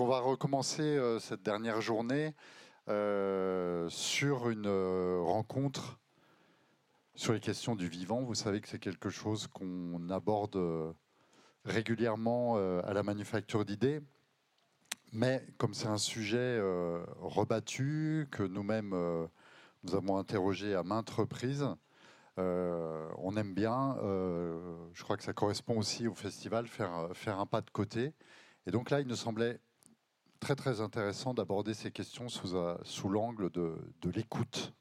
on va recommencer cette dernière journée sur une rencontre sur les questions du vivant. Vous savez que c'est quelque chose qu'on aborde régulièrement à la manufacture d'idées. Mais comme c'est un sujet rebattu, que nous-mêmes nous avons interrogé à maintes reprises, euh, on aime bien, euh, je crois que ça correspond aussi au festival, faire, faire un pas de côté. Et donc là, il nous semblait très très intéressant d'aborder ces questions sous, euh, l'angle de, l'écoute.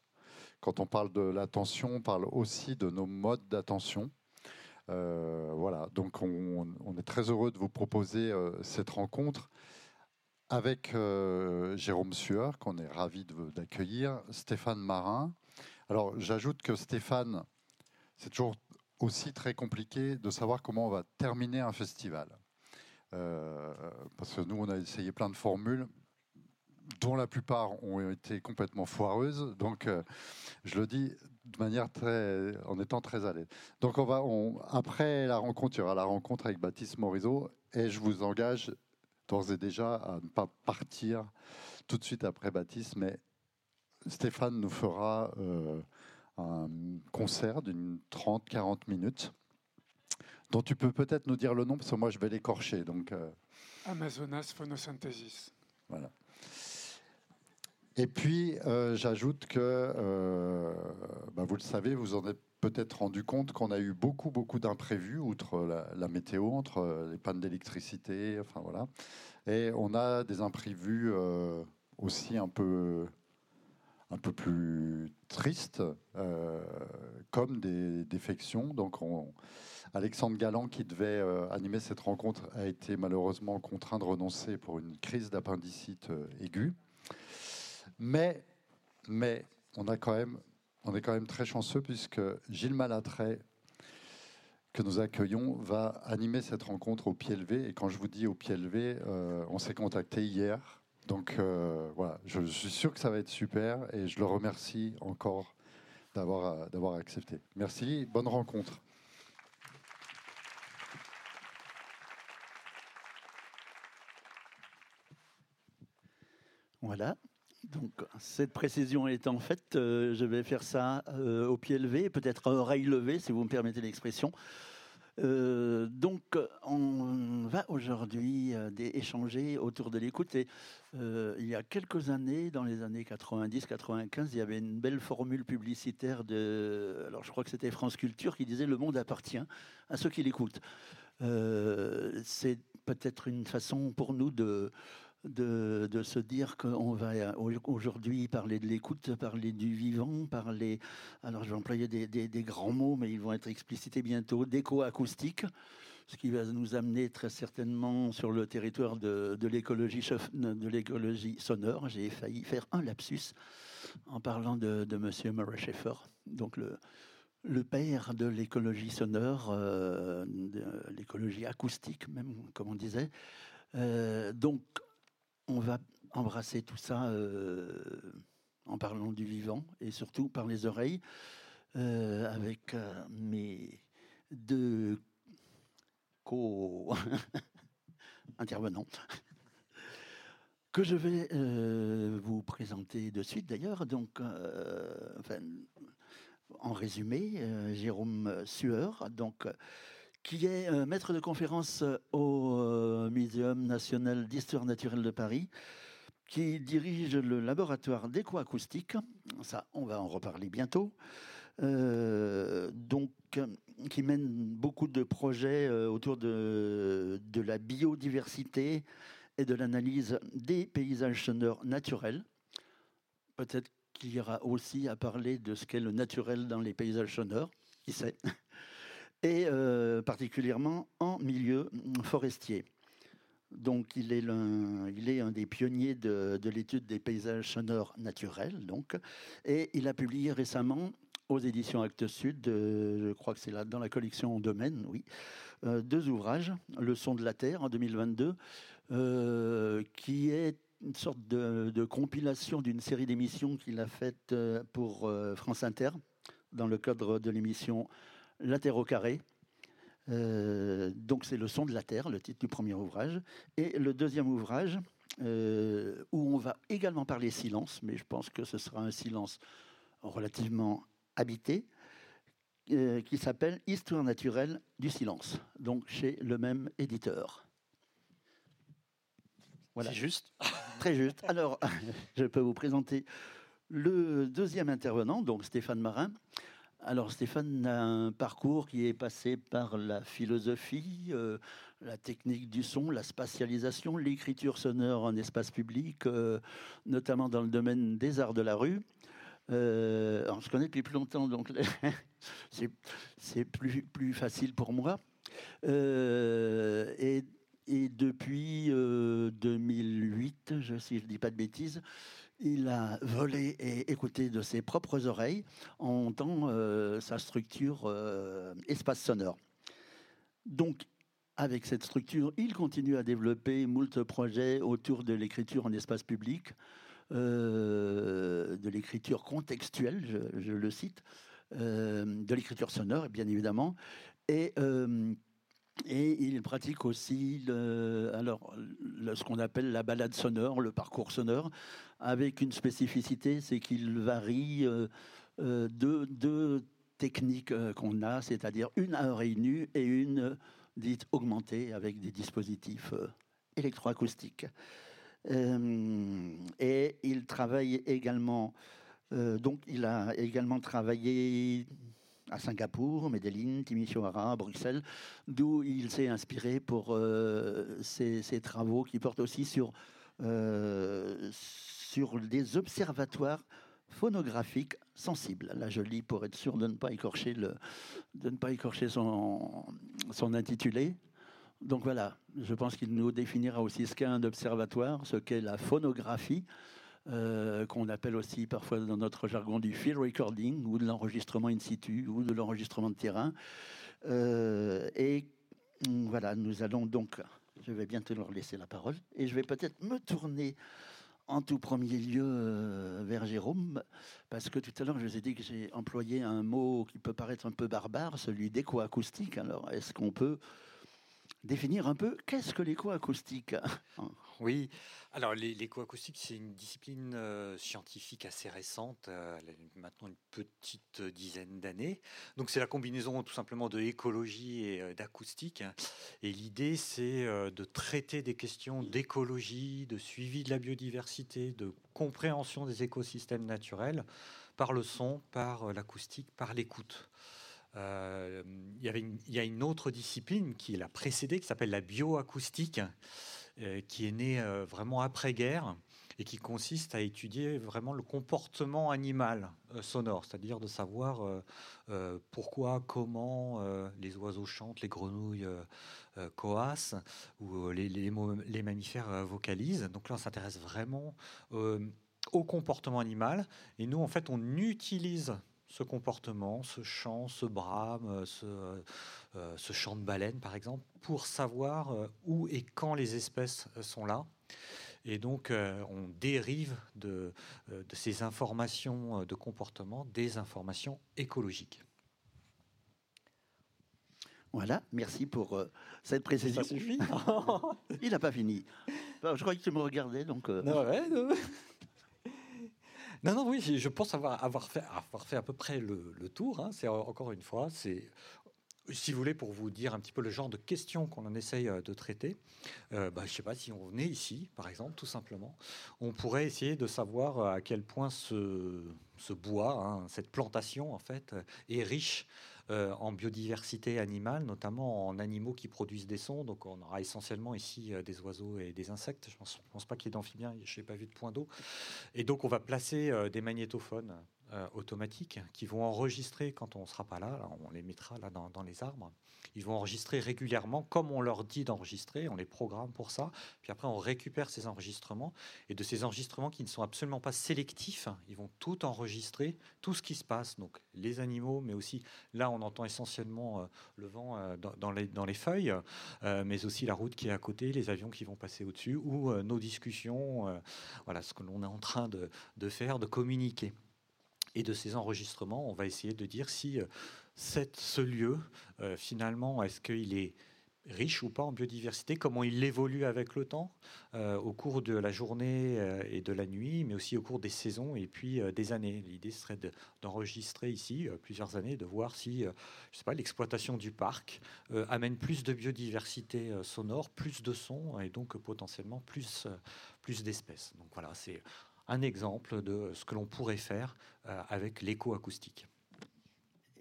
Quand on parle de l'attention, on parle aussi de nos modes d'attention. voilà, donc on, est très heureux de vous proposer cette rencontre avec Jérôme Sueur, qu'on est ravi d'accueillir, Stéphane Marin, alors j'ajoute que Stéphane, c'est toujours aussi très compliqué de savoir comment on va terminer un festival. Euh, parce que nous, on a essayé plein de formules dont la plupart ont été complètement foireuses. Donc, euh, je le dis de manière très, en étant très à l'aise. Donc, on va, après la rencontre, il y aura la rencontre avec Baptiste Morisot, et je vous engage d'ores et déjà à ne pas partir tout de suite après Baptiste, mais Stéphane nous fera euh, un concert d'une 30-40 minutes, dont tu peux peut-être nous dire le nom, parce que moi je vais l'écorcher. Donc, euh. Amazonas photosynthesis. Voilà. Et puis, euh, j'ajoute que, bah, vous le savez, vous en êtes peut-être rendu compte qu'on a eu beaucoup, beaucoup d'imprévus, outre la, la, météo, entre les pannes d'électricité, enfin voilà. Et on a des imprévus aussi un peu un peu plus triste, euh, comme des défections. Donc, Alexandre Galland, qui devait euh, animer cette rencontre, a été malheureusement contraint de renoncer pour une crise d'appendicite euh, aiguë. Mais, mais on, est quand même très chanceux puisque Gilles Malatray, que nous accueillons, va animer cette rencontre au pied levé. Et quand je vous dis au pied levé, on s'est contacté hier donc euh, voilà, je, suis sûr que ça va être super et je le remercie encore d'avoir accepté. Merci, bonne rencontre. Voilà. Donc, cette précision étant faite, euh, je vais faire ça euh, au pied levé, peut-être oreille levée, si vous me permettez l'expression. Euh, donc, on va aujourd'hui échanger autour de l'écoute. Il y a quelques années, dans les années 90-95, il y avait une belle formule publicitaire de, alors je crois que c'était France Culture, qui disait le monde appartient à ceux qui l'écoutent. C'est peut-être une façon pour nous de de, se dire qu'on va aujourd'hui parler de l'écoute, parler du vivant, parler, alors je vais employer des, grands mots, mais ils vont être explicités bientôt, d'éco-acoustique, ce qui va nous amener très certainement sur le territoire de, l'écologie sonore. J'ai failli faire un lapsus en parlant de, de Monsieur Murray Schaeffer, donc le, le père de l'écologie sonore, euh, de l'écologie acoustique même, comme on disait. Euh, donc, on va embrasser tout ça euh, en parlant du vivant et surtout par les oreilles euh, avec euh, mes deux co-intervenants que je vais vous présenter de suite d'ailleurs. Donc, en résumé, Jérôme Sueur, qui est euh, maître de conférence euh, au euh, Muséum national d'histoire naturelle de Paris, qui dirige le laboratoire d'écoacoustique. Ça, on va en reparler bientôt. donc, qui mène beaucoup de projets autour de, la biodiversité et de l'analyse des paysages sonores naturels. Peut-être qu'il y aura aussi à parler de ce qu'est le naturel dans les paysages sonores, qui sait et euh, particulièrement en milieu forestier. Donc, il est, il est un des pionniers de, l'étude des paysages sonores naturels. Donc, et il a publié récemment aux éditions Actes Sud, euh, je crois que c'est là dans la collection Domaine, oui, euh, deux ouvrages, Le son de la Terre en 2022, qui est une sorte de, de compilation d'une série d'émissions qu'il a faites pour France Inter dans le cadre de l'émission la Terre au carré. Euh, donc c'est le son de la Terre, le titre du premier ouvrage. Et le deuxième ouvrage, où on va également parler silence, mais je pense que ce sera un silence relativement habité, qui s'appelle Histoire naturelle du silence, donc chez le même éditeur. Voilà. C'est juste. Très juste. Alors, je peux vous présenter le deuxième intervenant, donc Stéphane Marin. Alors Stéphane a un parcours qui est passé par la philosophie, euh, la technique du son, la spatialisation, l'écriture sonore en espace public, euh, notamment dans le domaine des arts de la rue. Euh, on se connaît depuis plus longtemps, donc c'est plus, facile pour moi. et depuis 2008, euh, je, si je ne dis pas de bêtises, il a volé et écouté de ses propres oreilles en montant euh, sa structure euh, espace sonore. Donc, avec cette structure, il continue à développer moult projets autour de l'écriture en espace public, de l'écriture contextuelle, je, le cite, de l'écriture sonore, bien évidemment, et il pratique aussi alors, ce qu'on appelle la balade sonore, le parcours sonore, avec une spécificité, c'est qu'il varie euh, euh, deux, techniques euh, qu'on a, c'est-à-dire une à oreille nue et une dite augmentée avec des dispositifs électroacoustiques. et il travaille également, donc il a également travaillé à Singapour, Medellin, Timisoara, Bruxelles, d'où il s'est inspiré pour euh, ses, travaux qui portent aussi sur, euh, sur des observatoires phonographiques sensibles. Là, je lis pour être sûr de ne pas écorcher, le, de ne pas écorcher son, son intitulé. Donc voilà, je pense qu'il nous définira aussi ce qu'est un observatoire, ce qu'est la phonographie, euh, qu'on appelle aussi parfois dans notre jargon du field recording ou de l'enregistrement in situ ou de l'enregistrement de terrain. Euh, et mm, voilà, nous allons donc, je vais bientôt leur laisser la parole et je vais peut-être me tourner en tout premier lieu euh, vers Jérôme, parce que tout à l'heure je vous ai dit que j'ai employé un mot qui peut paraître un peu barbare, celui d'écho-acoustique. Alors, est-ce qu'on peut définir un peu qu'est-ce que l'écho-acoustique Oui, alors l'écoacoustique, c'est une discipline euh, scientifique assez récente, euh, maintenant une petite dizaine d'années. Donc c'est la combinaison tout simplement de écologie et euh, d'acoustique. Et l'idée, c'est de traiter des questions d'écologie, de suivi de la biodiversité, de compréhension des écosystèmes naturels par le son, par l'acoustique, par l'écoute. Il y a une autre discipline qui l'a précédée, qui s'appelle la bioacoustique. Euh, qui est né euh, vraiment après-guerre et qui consiste à étudier vraiment le comportement animal euh, sonore, c'est-à-dire de savoir pourquoi, comment les oiseaux chantent, les grenouilles coassent ou les, mammifères vocalisent. Donc là, on s'intéresse vraiment au comportement animal et nous, en fait, on utilise ce comportement, ce chant, ce brame, ce, euh, ce chant de baleine, par exemple, pour savoir euh, où et quand les espèces euh, sont là. Et donc, on dérive de, de, ces informations de comportement des informations écologiques. Voilà, merci pour cette précision. Ça suffit Il n'a pas fini. je croyais que tu me regardais, donc. Non, non. Oui, je pense avoir, avoir, fait, avoir fait à peu près le, tour. Hein. C'est encore une fois, c'est si vous voulez, pour vous dire un petit peu le genre de questions qu'on en essaye euh, de traiter, euh, bah, je ne sais pas si on venait ici, par exemple, tout simplement, on pourrait essayer de savoir euh, à quel point ce, bois, hein, cette plantation, en fait, est riche en biodiversité animale, notamment en animaux qui produisent des sons. Donc, on aura essentiellement ici des oiseaux et des insectes. Je ne pense, pense, pas qu'il y ait d'amphibiens, je n'ai pas vu de point d'eau. Et donc, on va placer des magnétophones euh, automatiques qui vont enregistrer quand on ne sera pas là, on les mettra là dans, les arbres. Ils vont enregistrer régulièrement comme on leur dit d'enregistrer, on les programme pour ça. Puis après, on récupère ces enregistrements et de ces enregistrements qui ne sont absolument pas sélectifs, ils vont tout enregistrer, tout ce qui se passe, donc les animaux, mais aussi là, on entend essentiellement euh, le vent euh, dans, les, feuilles, mais aussi la route qui est à côté, les avions qui vont passer au-dessus ou nos discussions, voilà ce que l'on est en train de faire, de communiquer. Et de ces enregistrements, on va essayer de dire si euh, cette, ce lieu, euh, finalement, est-ce qu'il est riche ou pas en biodiversité, comment il évolue avec le temps, euh, au cours de la journée et de la nuit, mais aussi au cours des saisons et puis des années. L'idée serait d'enregistrer ici plusieurs années, de voir si, je l'exploitation du parc amène plus de biodiversité sonore, plus de sons et donc potentiellement plus, plus d'espèces. Donc voilà, c'est un exemple de ce que l'on pourrait faire avec l'éco-acoustique.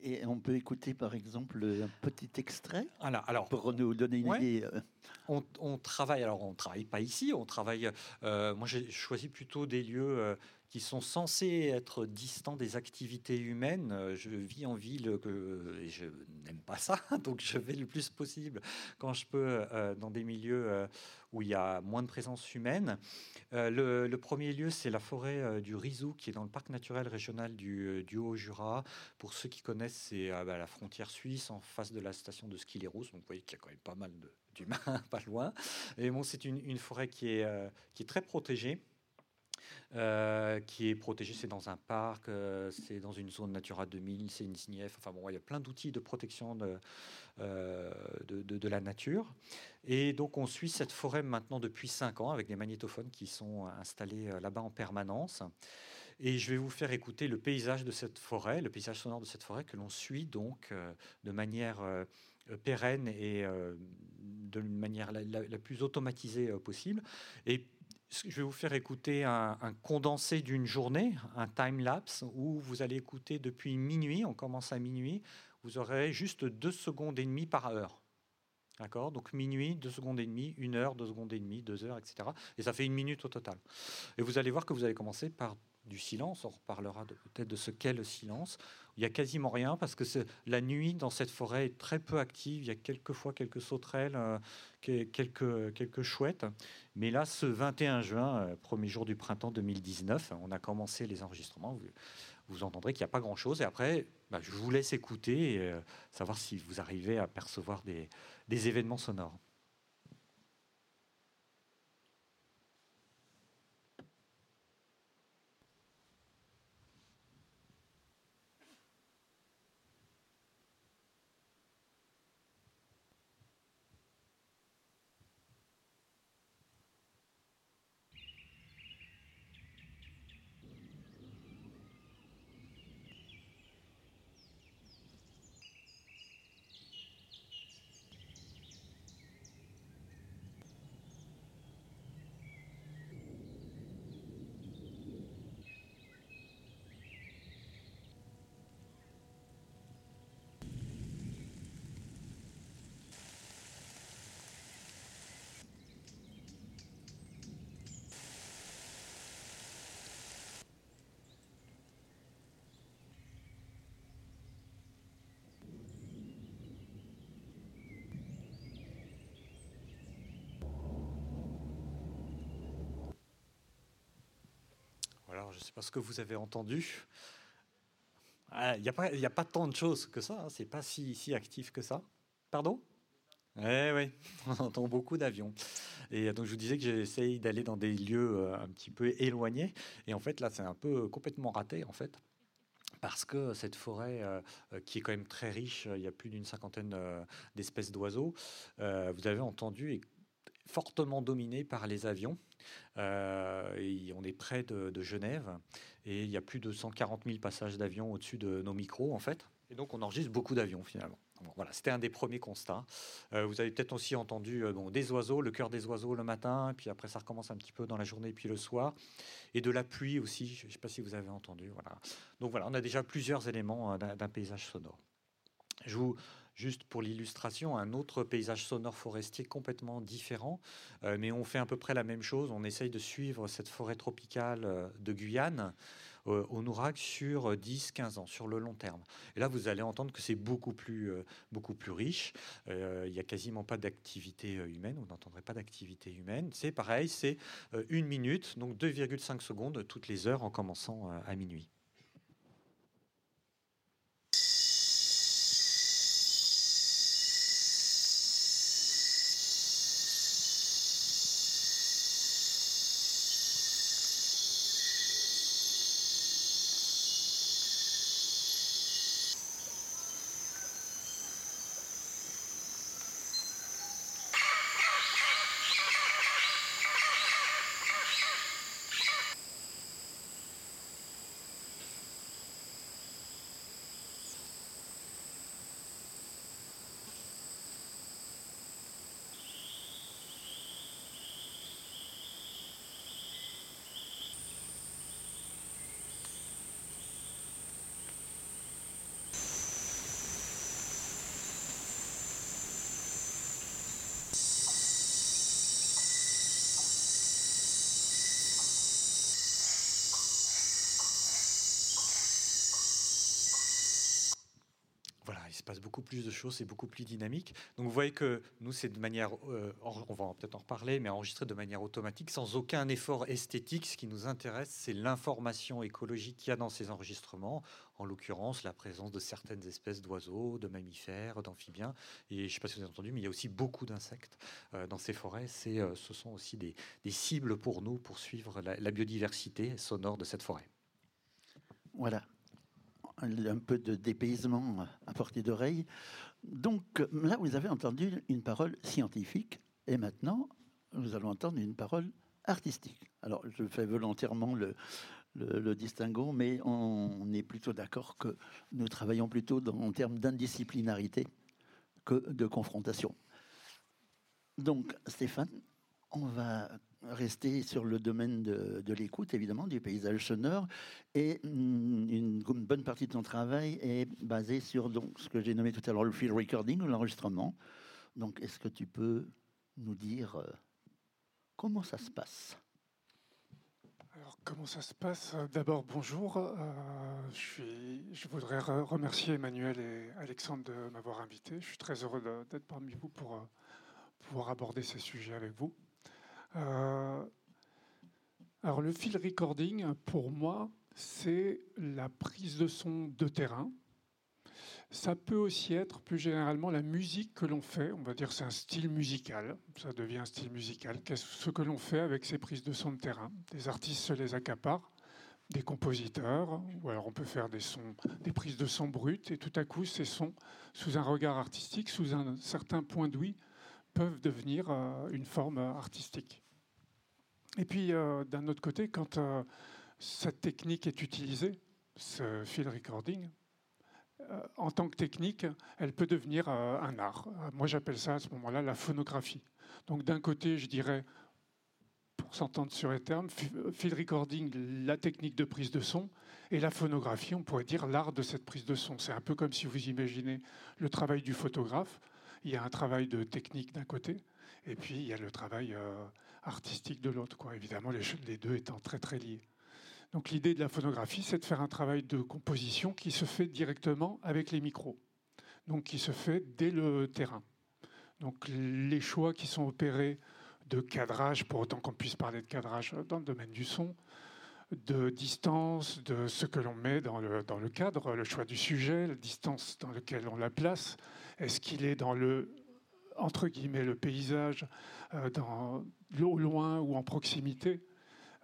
Et on peut écouter par exemple un petit extrait alors, alors, pour nous donner une idée. Euh. On, travaille, alors on travaille pas ici, on travaille. Euh, moi j'ai choisi plutôt des lieux euh, qui sont censés être distants des activités humaines. Je vis en ville et je n'aime pas ça, donc je vais le plus possible quand je peux dans des milieux où il y a moins de présence humaine. Euh, le, premier lieu, c'est la forêt euh, du Rizou, qui est dans le parc naturel régional du, euh, Haut-Jura. Pour ceux qui connaissent, c'est à la frontière suisse, en face de la station de ski Donc vous voyez qu'il y a quand même pas mal d'humains pas loin. Et bon, c'est une, forêt qui est très protégée. Qui est protégée, c'est dans un parc, c'est dans une zone Natura 2000, c'est une SNIF. Enfin bon, il y a plein d'outils de protection de, de, de, la nature. Et donc on suit cette forêt maintenant depuis 5 ans avec des magnétophones qui sont installés euh, là-bas en permanence. Et je vais vous faire écouter le paysage de cette forêt, le paysage sonore de cette forêt que l'on suit donc euh, de manière euh, pérenne et de manière la, plus automatisée possible. Et je vais vous faire écouter un, condensé d'une journée, un time-lapse, où vous allez écouter depuis minuit, on commence à minuit, vous aurez juste 2 secondes et demie par heure. D'accord? Donc minuit, 2 secondes et demie, 1 heure, 2 secondes et demie, 2 heures, etc. Et ça fait une minute au total. Et vous allez voir que vous allez commencer par du silence. On reparlera peut-être de ce qu'est le silence. Il n'y a quasiment rien parce que la nuit dans cette forêt est très peu active. Il y a quelquefois quelques sauterelles, euh, quelques, chouettes. Mais là, ce 21 juin, euh, premier jour du printemps 2019, on a commencé les enregistrements. Vous, entendrez qu'il n'y a pas grand-chose. Et après, bah, je vous laisse écouter et euh, savoir si vous arrivez à percevoir des événements sonores. Alors, je ne sais pas ce que vous avez entendu. Ah, il n'y a, pas, tant de choses que ça. Hein. C'est pas si, actif que ça. Pardon? Eh oui, on entend beaucoup d'avions. Et donc je vous disais que j'essaye d'aller dans des lieux euh, un petit peu éloignés. Et en fait là, c'est un peu complètement raté en fait. Parce que cette forêt, euh, qui est quand même très riche, il y a plus d'une cinquantaine euh, d'espèces d'oiseaux, vous avez entendu, est fortement dominée par les avions. Euh, on est près de, Genève et il y a plus de 140 000 passages d'avions au-dessus de nos micros en fait. Et donc on enregistre beaucoup d'avions finalement. voilà, c'était un des premiers constats. Euh, vous avez peut-être aussi entendu euh, des oiseaux, le cœur des oiseaux le matin, puis après ça recommence un petit peu dans la journée, puis le soir, et de la pluie aussi. Je ne sais pas si vous avez entendu. Voilà. Donc voilà, on a déjà plusieurs éléments d'un paysage sonore. Je vous, Juste pour l'illustration, un autre paysage sonore forestier complètement différent, euh, mais on fait à peu près la même chose. On essaye de suivre cette forêt tropicale euh, de Guyane euh, au Nourac sur 10-15 ans, sur le long terme. Et là, vous allez entendre que c'est beaucoup plus, beaucoup plus riche. Il n'y a quasiment pas d'activité humaine, vous n'entendrez pas d'activité humaine. C'est pareil, c'est une minute, donc 2,5 secondes toutes les heures en commençant à minuit. Plus de choses, c'est beaucoup plus dynamique. Donc vous voyez que nous, c'est de manière, euh, on va peut-être en reparler, mais enregistré de manière automatique, sans aucun effort esthétique. Ce qui nous intéresse, c'est l'information écologique qu'il y a dans ces enregistrements, en l'occurrence la présence de certaines espèces d'oiseaux, de mammifères, d'amphibiens. Et je ne sais pas si vous avez entendu, mais il y a aussi beaucoup d'insectes euh, dans ces forêts. C'est, euh, ce sont aussi des, cibles pour nous pour suivre la biodiversité sonore de cette forêt. Voilà, un peu de dépaysement à portée d'oreille. Donc là, vous avez entendu une parole scientifique, et maintenant, nous allons entendre une parole artistique. Alors, je fais volontairement le, le, distinguo, mais on, est plutôt d'accord que nous travaillons plutôt dans, en termes d'indisciplinarité que de confrontation. Donc, Stéphane, on va rester sur le domaine de, l'écoute, évidemment, du paysage sonore. Et mm, une, bonne partie de ton travail est basée sur ce que j'ai nommé tout à l'heure le field recording ou l'enregistrement. Donc, est-ce que tu peux nous dire euh, comment ça se passe? Alors, comment ça se passe? D'abord, bonjour. Euh, je, je, voudrais remercier Emmanuel et Alexandre de m'avoir invité. Je suis très heureux d'être parmi vous pour euh, pouvoir aborder ces sujets avec vous. Euh, alors le field recording, pour moi, c'est la prise de son de terrain. Ça peut aussi être plus généralement la musique que l'on fait. On va dire c'est un style musical. Ça devient un style musical. Qu'est-ce ce que l'on fait avec ces prises de son de terrain? Des artistes se les accaparent, des compositeurs, ou alors on peut faire des sons, des prises de son brutes, et tout à coup ces sons, sous un regard artistique, sous un certain point d'ouïe, peuvent devenir euh, une forme artistique. Et puis, euh, d'un autre côté, quand euh, cette technique est utilisée, ce field recording, euh, en tant que technique, elle peut devenir un art. Moi, j'appelle ça à ce moment-là la phonographie. Donc, d'un côté, je dirais, pour s'entendre sur les termes, field recording, la technique de prise de son, et la phonographie, on pourrait dire l'art de cette prise de son. C'est un peu comme si vous imaginez le travail du photographe. Il y a un travail de technique d'un côté, et puis il y a le travail artistique de l'autre. Évidemment, les, les, deux étant très très liés. Donc l'idée de la phonographie, c'est de faire un travail de composition qui se fait directement avec les micros, donc qui se fait dès le terrain. Donc les choix qui sont opérés de cadrage, pour autant qu'on puisse parler de cadrage dans le domaine du son, de distance, de ce que l'on met dans le, dans le cadre, le choix du sujet, la distance dans laquelle on la place, est-ce qu'il est dans le entre guillemets le paysage euh, au loin ou en proximité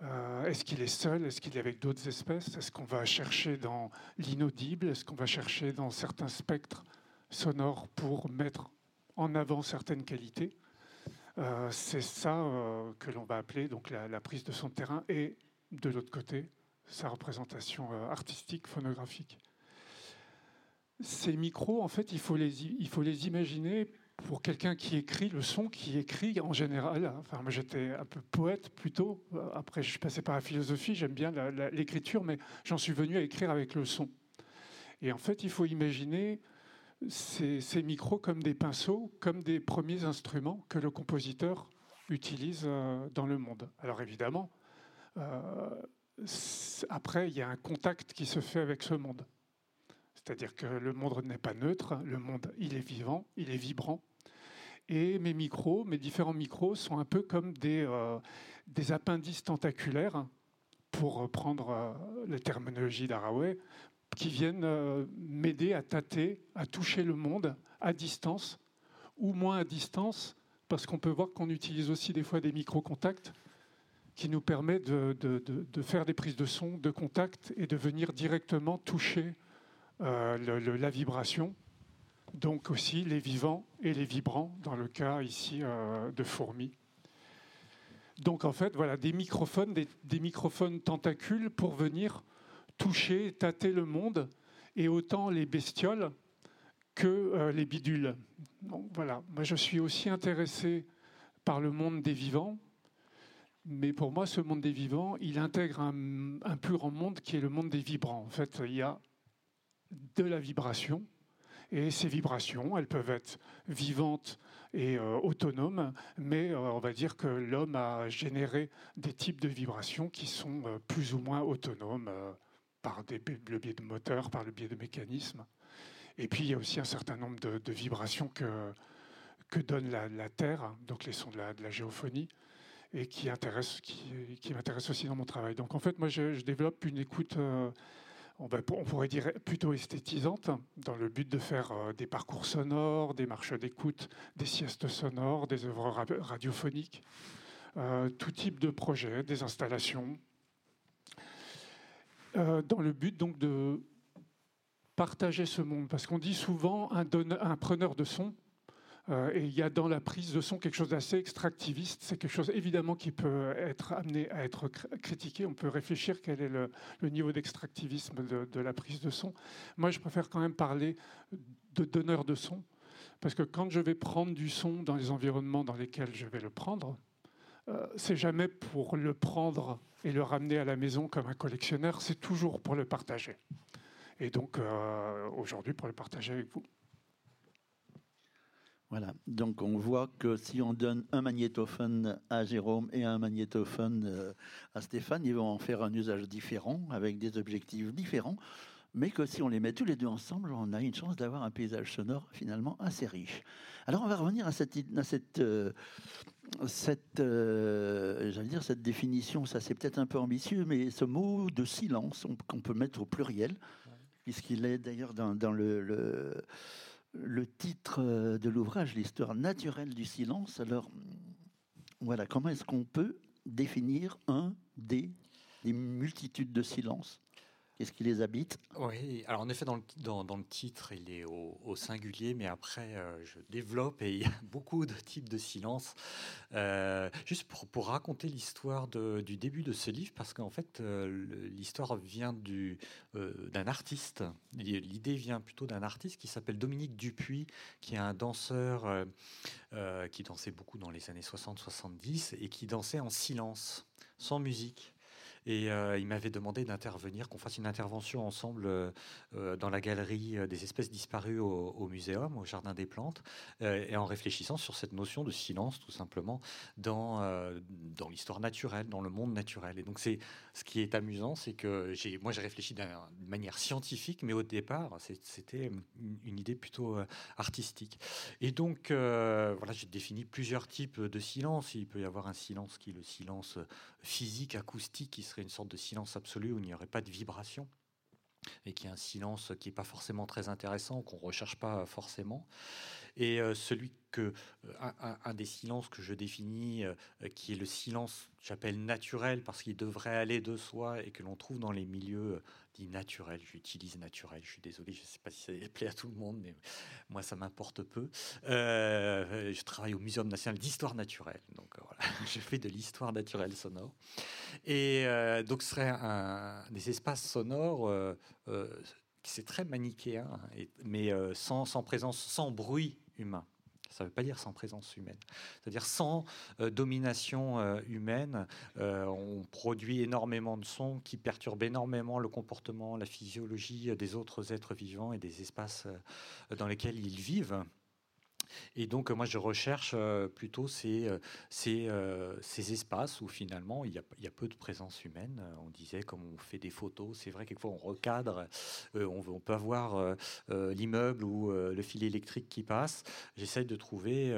euh, Est-ce qu'il est seul? Est-ce qu'il est avec d'autres espèces? Est-ce qu'on va chercher dans l'inaudible? Est-ce qu'on va chercher dans certains spectres sonores pour mettre en avant certaines qualités? Euh, C'est ça que l'on va appeler donc la, prise de son terrain et de l'autre côté sa représentation artistique, phonographique. Ces micros, en fait, il faut les imaginer pour quelqu'un qui écrit, le son qui écrit en général, enfin moi j'étais un peu poète plutôt, après je suis passé par la philosophie, j'aime bien l'écriture, mais j'en suis venu à écrire avec le son. Et en fait, il faut imaginer ces, micros comme des pinceaux, comme des premiers instruments que le compositeur utilise euh, dans le monde. Alors évidemment, euh, après, il y a un contact qui se fait avec ce monde. C'est-à-dire que le monde n'est pas neutre, le monde, il est vivant, il est vibrant, et mes micros, mes différents micros, sont un peu comme des, euh, des appendices tentaculaires, pour reprendre euh, la terminologie d'Araway, qui viennent euh, m'aider à tâter, à toucher le monde à distance, ou moins à distance, parce qu'on peut voir qu'on utilise aussi des fois des micro-contacts qui nous permettent de, faire des prises de son, de contact, et de venir directement toucher la vibration donc aussi les vivants et les vibrants, dans le cas ici euh, de fourmis. Donc en fait, voilà, des microphones, des, microphones tentacules pour venir toucher, tâter le monde, et autant les bestioles que euh, les bidules. Donc voilà, moi je suis aussi intéressé par le monde des vivants, mais pour moi, ce monde des vivants, il intègre un, un plus grand monde qui est le monde des vibrants. En fait, il y a de la vibration, et ces vibrations, elles peuvent être vivantes et euh, autonomes, mais euh, on va dire que l'homme a généré des types de vibrations qui sont euh, plus ou moins autonomes par le biais de moteurs, par le biais de mécanismes. Et puis il y a aussi un certain nombre de, vibrations que, que donne la, Terre, donc les sons de la, géophonie, et qui, intéresse, qui, qui m'intéresse aussi dans mon travail. Donc en fait, moi, je, développe une écoute, on, pourrait dire plutôt esthétisante, dans le but de faire euh, des parcours sonores, des marches d'écoute, des siestes sonores, des œuvres radiophoniques, euh, tout type de projets, des installations, dans le but donc de partager ce monde. Parce qu'on dit souvent un preneur de son, euh, et il y a dans la prise de son quelque chose d'assez extractiviste. C'est quelque chose évidemment qui peut être amené à être critiqué. On peut réfléchir quel est le, niveau d'extractivisme de, la prise de son. Moi, je préfère quand même parler de donneur de son. Parce que quand je vais prendre du son dans les environnements dans lesquels je vais le prendre, euh, c'est jamais pour le prendre et le ramener à la maison comme un collectionneur, c'est toujours pour le partager. Et donc euh, aujourd'hui pour le partager avec vous. Voilà, donc on voit que si on donne un magnétophone à Jérôme et un magnétophone euh, à Stéphane, ils vont en faire un usage différent, avec des objectifs différents, mais que si on les met tous les deux ensemble, on a une chance d'avoir un paysage sonore finalement assez riche. Alors on va revenir à cette, cette, euh, cette, euh, dire cette définition, ça c'est peut-être un peu ambitieux, mais ce mot de silence qu'on peut mettre au pluriel, puisqu'il est d'ailleurs dans, dans le le titre euh, de l'ouvrage, l'histoire naturelle du silence. Alors, voilà, comment est-ce qu'on peut définir un des, des multitudes de silences? Qu'est-ce qui les habite? Oui, alors en effet, dans le, titre, il est au, singulier, mais après, euh, je développe et il y a beaucoup de types de silence. Euh, juste pour, pour raconter l'histoire du début de ce livre, parce qu'en fait, euh, l'histoire vient d'un artiste. L'idée vient plutôt d'un artiste qui s'appelle Dominique Dupuis, qui est un danseur qui dansait beaucoup dans les années 60-70 et qui dansait en silence, sans musique. Et euh, il m'avait demandé d'intervenir, qu'on fasse une intervention ensemble euh, euh, dans la galerie des espèces disparues au, au muséum, au Jardin des Plantes, et en réfléchissant sur cette notion de silence, tout simplement, dans, dans l'histoire naturelle, dans le monde naturel. Et donc, c'est ce qui est amusant, c'est que moi, j'ai réfléchi d'une manière scientifique, mais au départ, c'était une idée plutôt artistique. Et donc, voilà, j'ai défini plusieurs types de silence. Il peut y avoir un silence qui est le silence physique, acoustique, qui serait une sorte de silence absolu où il n'y aurait pas de vibration et qui est un silence qui n'est pas forcément très intéressant, qu'on ne recherche pas forcément. Et euh, celui que, euh, un, des silences que je définis, euh, qui est le silence, j'appelle naturel, parce qu'il devrait aller de soi et que l'on trouve dans les milieux dit naturel, j'utilise naturel, je suis désolé, je ne sais pas si ça plaît à tout le monde, mais moi ça m'importe peu. Je travaille au Muséum national d'histoire naturelle, donc voilà, je fais de l'histoire naturelle sonore. Et donc ce serait un, des espaces sonores c'est très manichéen, hein, mais sans, sans présence, sans bruit humain. Ça ne veut pas dire sans présence humaine. C'est-à-dire sans euh, domination euh, humaine, euh, on produit énormément de sons qui perturbent énormément le comportement, la physiologie des autres êtres vivants et des espaces dans lesquels ils vivent. Et donc, moi, je recherche euh, plutôt ces, euh, euh, ces, espaces où finalement il y, a, peu de présence humaine. On disait, comme on fait des photos, c'est vrai, quelquefois on recadre, on, peut avoir l'immeuble ou le fil électrique qui passe. J'essaye de trouver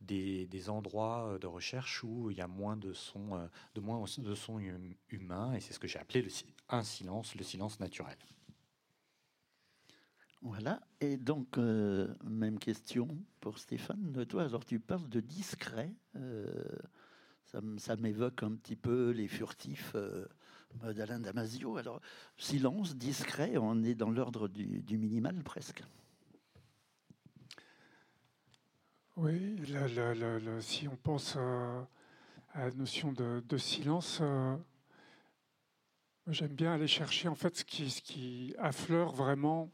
des, des, endroits de recherche où il y a moins de sons, de moins de sons hum, humains, et c'est ce que j'ai appelé un silence, le silence naturel. Voilà. Et donc, euh, même question pour Stéphane. Toi, alors tu parles de discret. Euh, ça, m'évoque un petit peu les furtifs euh, d'Alain Damasio. Alors, silence, discret, on est dans l'ordre du, minimal presque. Oui, si on pense à, la notion de, silence, j'aime bien aller chercher en fait ce qui affleure vraiment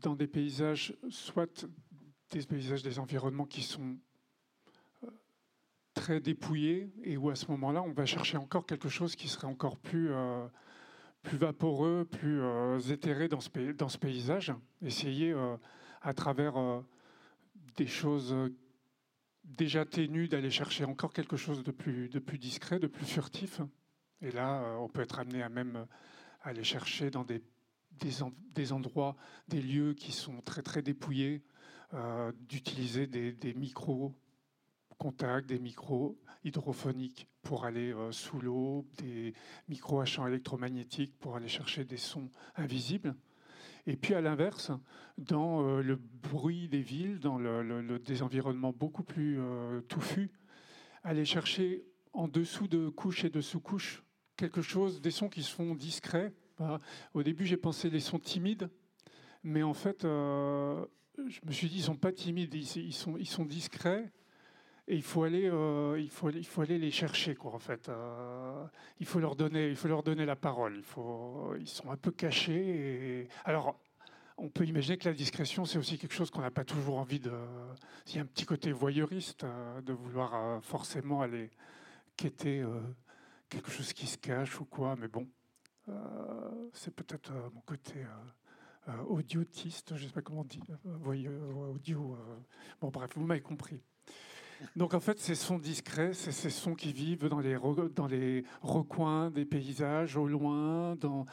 dans des paysages, soit des paysages des environnements qui sont euh, très dépouillés et où à ce moment-là, on va chercher encore quelque chose qui serait encore plus, euh, plus vaporeux, plus euh, éthéré dans ce, paysage. Essayer à travers des choses déjà ténues d'aller chercher encore quelque chose de plus, de plus discret, de plus furtif. Et là, on peut être amené à même aller chercher dans des des, endroits, des lieux qui sont très dépouillés, euh, d'utiliser des, micros contacts, des micros hydrophoniques pour aller euh, sous l'eau, des micros à champ électromagnétique pour aller chercher des sons invisibles. Et puis à l'inverse, dans euh, le bruit des villes, dans des environnements beaucoup plus touffus, aller chercher en dessous de couches et de sous-couches quelque chose, des sons qui se font Au début, j'ai pensé les sons timides, mais en fait, euh, je me suis dit, ils sont pas timides, ils, sont, discrets. Et il faut aller, euh, il faut, aller les chercher, quoi. En fait, euh, il faut leur donner, il faut leur donner la parole. Ils sont un peu cachés. Alors, on peut imaginer que la discrétion, c'est aussi quelque chose qu'on n'a pas toujours envie de. Il y a un petit côté voyeuriste de vouloir forcément aller quêter quelque chose qui se cache ou quoi, mais bon, euh, c'est peut-être euh, mon côté euh, audiotiste, je ne sais pas comment on dit, audio. bon, bref, vous m'avez compris. Donc en fait, ces sons discrets, c'est ces sons qui vivent dans les, dans les recoins des paysages, au loin, dans,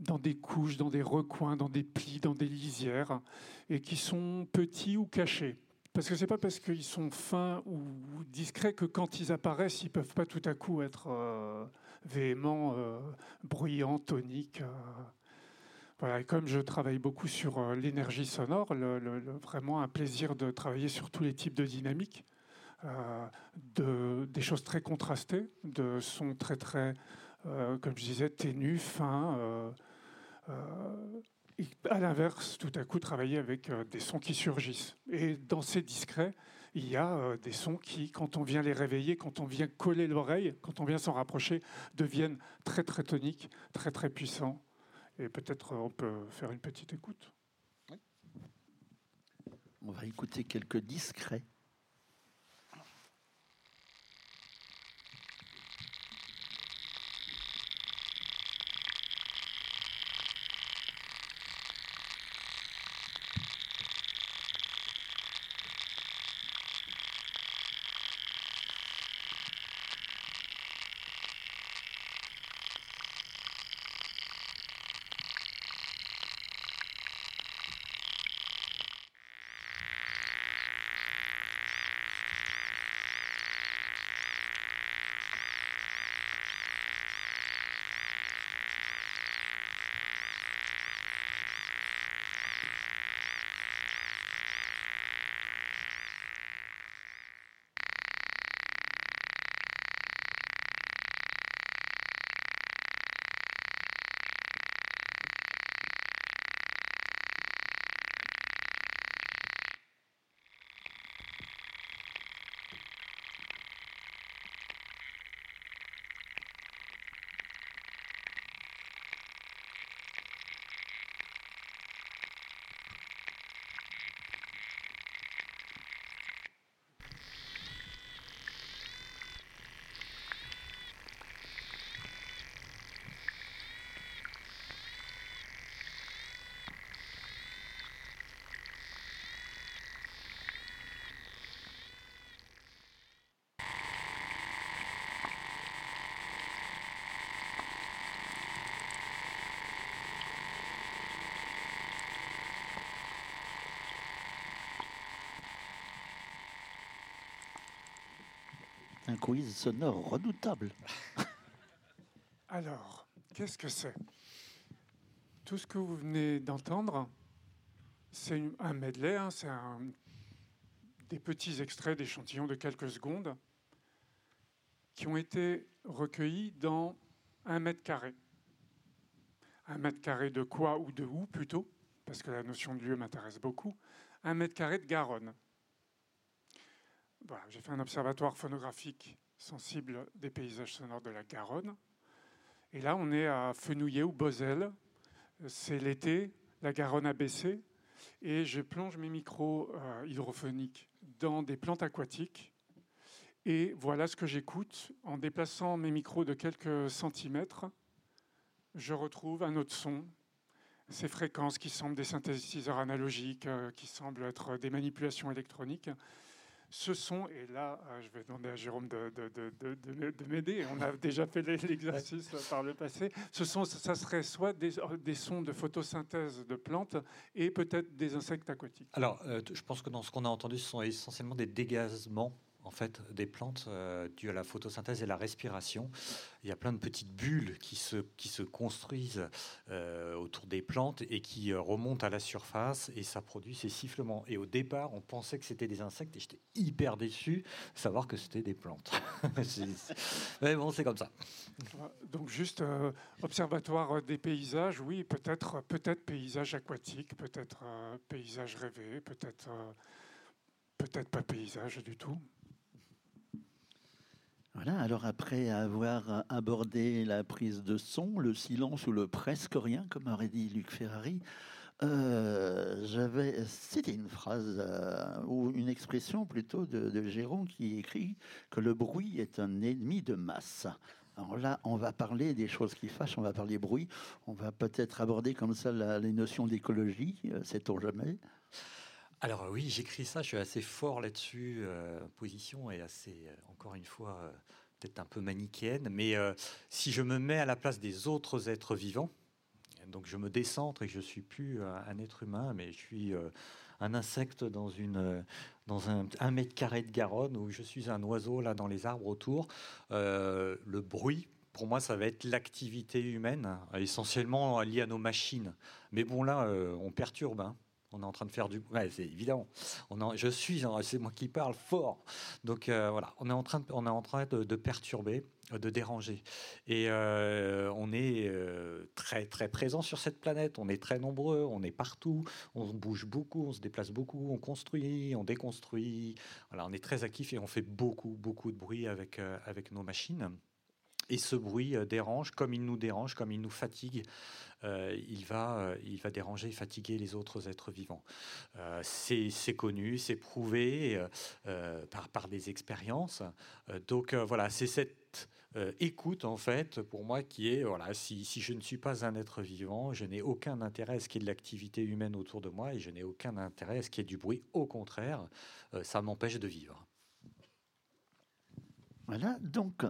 dans des couches, dans des recoins, dans des plis, dans des lisières, et qui sont petits ou cachés. Parce que c'est pas parce qu'ils sont fins ou discrets que quand ils apparaissent, ils peuvent pas tout à coup être euh, véhéments, euh, bruyants, toniques. Euh. Voilà. Et comme je travaille beaucoup sur l'énergie sonore, vraiment un plaisir de travailler sur tous les types de dynamiques, de, des choses très contrastées, de sons très très, comme je disais, ténus, fins à l'inverse, tout à coup, travailler avec euh, des sons qui surgissent. Et dans ces discrets, il y a euh, des sons qui, quand on vient les réveiller, quand on vient coller l'oreille, quand on vient s'en rapprocher, deviennent très très toniques, très très puissants. Et peut-être euh, on peut faire une petite écoute. On va écouter quelques discrets. Un quiz sonore redoutable. Alors, qu'est-ce que c'est? Tout ce que vous venez d'entendre, c'est un medley, hein, c'est des petits extraits d'échantillons de quelques secondes qui ont été recueillis dans un mètre carré. Un mètre carré de quoi ou de où plutôt, parce que la notion de lieu m'intéresse beaucoup. Un mètre carré de Garonne j'ai fait un observatoire phonographique sensible des paysages sonores de la Garonne. Et là, on est à Fenouillet ou Bosel. C'est l'été, la Garonne a baissé. Et je plonge mes micros euh, hydrophoniques dans des plantes aquatiques. Et voilà ce que j'écoute. En déplaçant mes micros de quelques centimètres, je retrouve un autre son. Ces fréquences qui semblent des synthétiseurs analogiques, euh, qui semblent être des manipulations électroniques ce sont, et là euh, je vais demander à Jérôme de, de, m'aider, on a déjà fait l'exercice par le passé, ce sont, ça serait soit des, des sons de photosynthèse de plantes et peut-être des insectes aquatiques. Alors, euh, je pense que dans ce qu'on a entendu, ce sont essentiellement des dégazements en fait des plantes euh, dues à la photosynthèse et la respiration. Il y a plein de petites bulles qui se, construisent euh, autour des plantes et qui euh, remontent à la surface et ça produit ces sifflements. Et au départ, on pensait que c'était des insectes et j'étais hyper déçu de savoir que c'était des plantes. Mais bon, c'est comme ça. Donc juste observatoire des paysages, oui, peut-être peut-être paysage aquatique, peut-être paysage rêvé, peut-être peut-être pas paysage du tout. Alors après avoir abordé la prise de son, le silence ou le presque rien, comme aurait dit Luc Ferrari, euh, j'avais, c'était une phrase euh, ou une expression plutôt de, de, Jérôme qui écrit que le bruit est un ennemi de masse. Alors là, on va parler des choses qui fâchent, on va parler bruit, on va peut-être aborder comme ça les notions d'écologie, euh, sait-on jamais. Alors oui, j'écris ça, je suis assez fort là-dessus. Euh, position est assez, euh, encore une fois, euh, peut-être un peu manichéenne, mais si je me mets à la place des autres êtres vivants, donc je me décentre et je suis plus un être humain, mais je suis un insecte dans, une, dans un, un, mètre carré de Garonne, où je suis un oiseau là dans les arbres autour. le bruit, pour moi, ça va être l'activité humaine, essentiellement liée à nos machines. Mais bon, là, on perturbe. Hein. On est en train de faire du. Ouais, c'est évident. On je suis. C'est moi qui parle fort. Donc euh, voilà, on est en train de, on est en train de, perturber, de déranger. Et euh, on est euh, très très présent sur cette planète. On est très nombreux. On est partout. On bouge beaucoup. On se déplace beaucoup. On construit. On déconstruit. Voilà, on est très actif et on fait beaucoup beaucoup de bruit avec avec nos machines. Et ce bruit dérange, comme il nous dérange, comme il nous fatigue. Euh, il, va, euh, il va déranger et fatiguer les autres êtres vivants. Euh, c'est connu, c'est prouvé par, par des expériences. donc voilà, c'est cette écoute en fait pour moi qui est voilà si, si, je ne suis pas un être vivant je n'ai aucun intérêt à ce qu'il y ait de l'activité humaine autour de moi et je n'ai aucun intérêt à ce qu'il y ait du bruit au contraire ça m'empêche de vivre voilà donc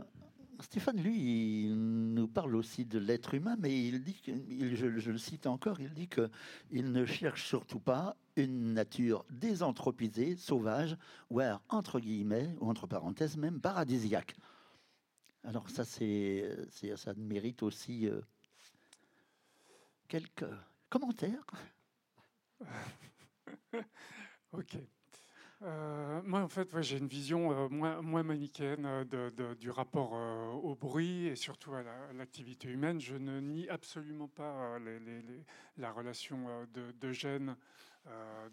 Stéphane, lui, il nous parle aussi de l'être humain, mais il dit, je, le cite encore, il dit qu'il ne cherche surtout pas une nature désanthropisée, sauvage, ou entre guillemets, ou entre parenthèses même, paradisiaque. Alors ça, c'est, ça mérite aussi euh, quelques commentaires. ok. Euh, moi, en fait, j'ai une vision euh, moins, moins, manichéenne euh, du rapport au bruit et surtout à l'activité humaine. Je ne nie absolument pas la relation de, de gènes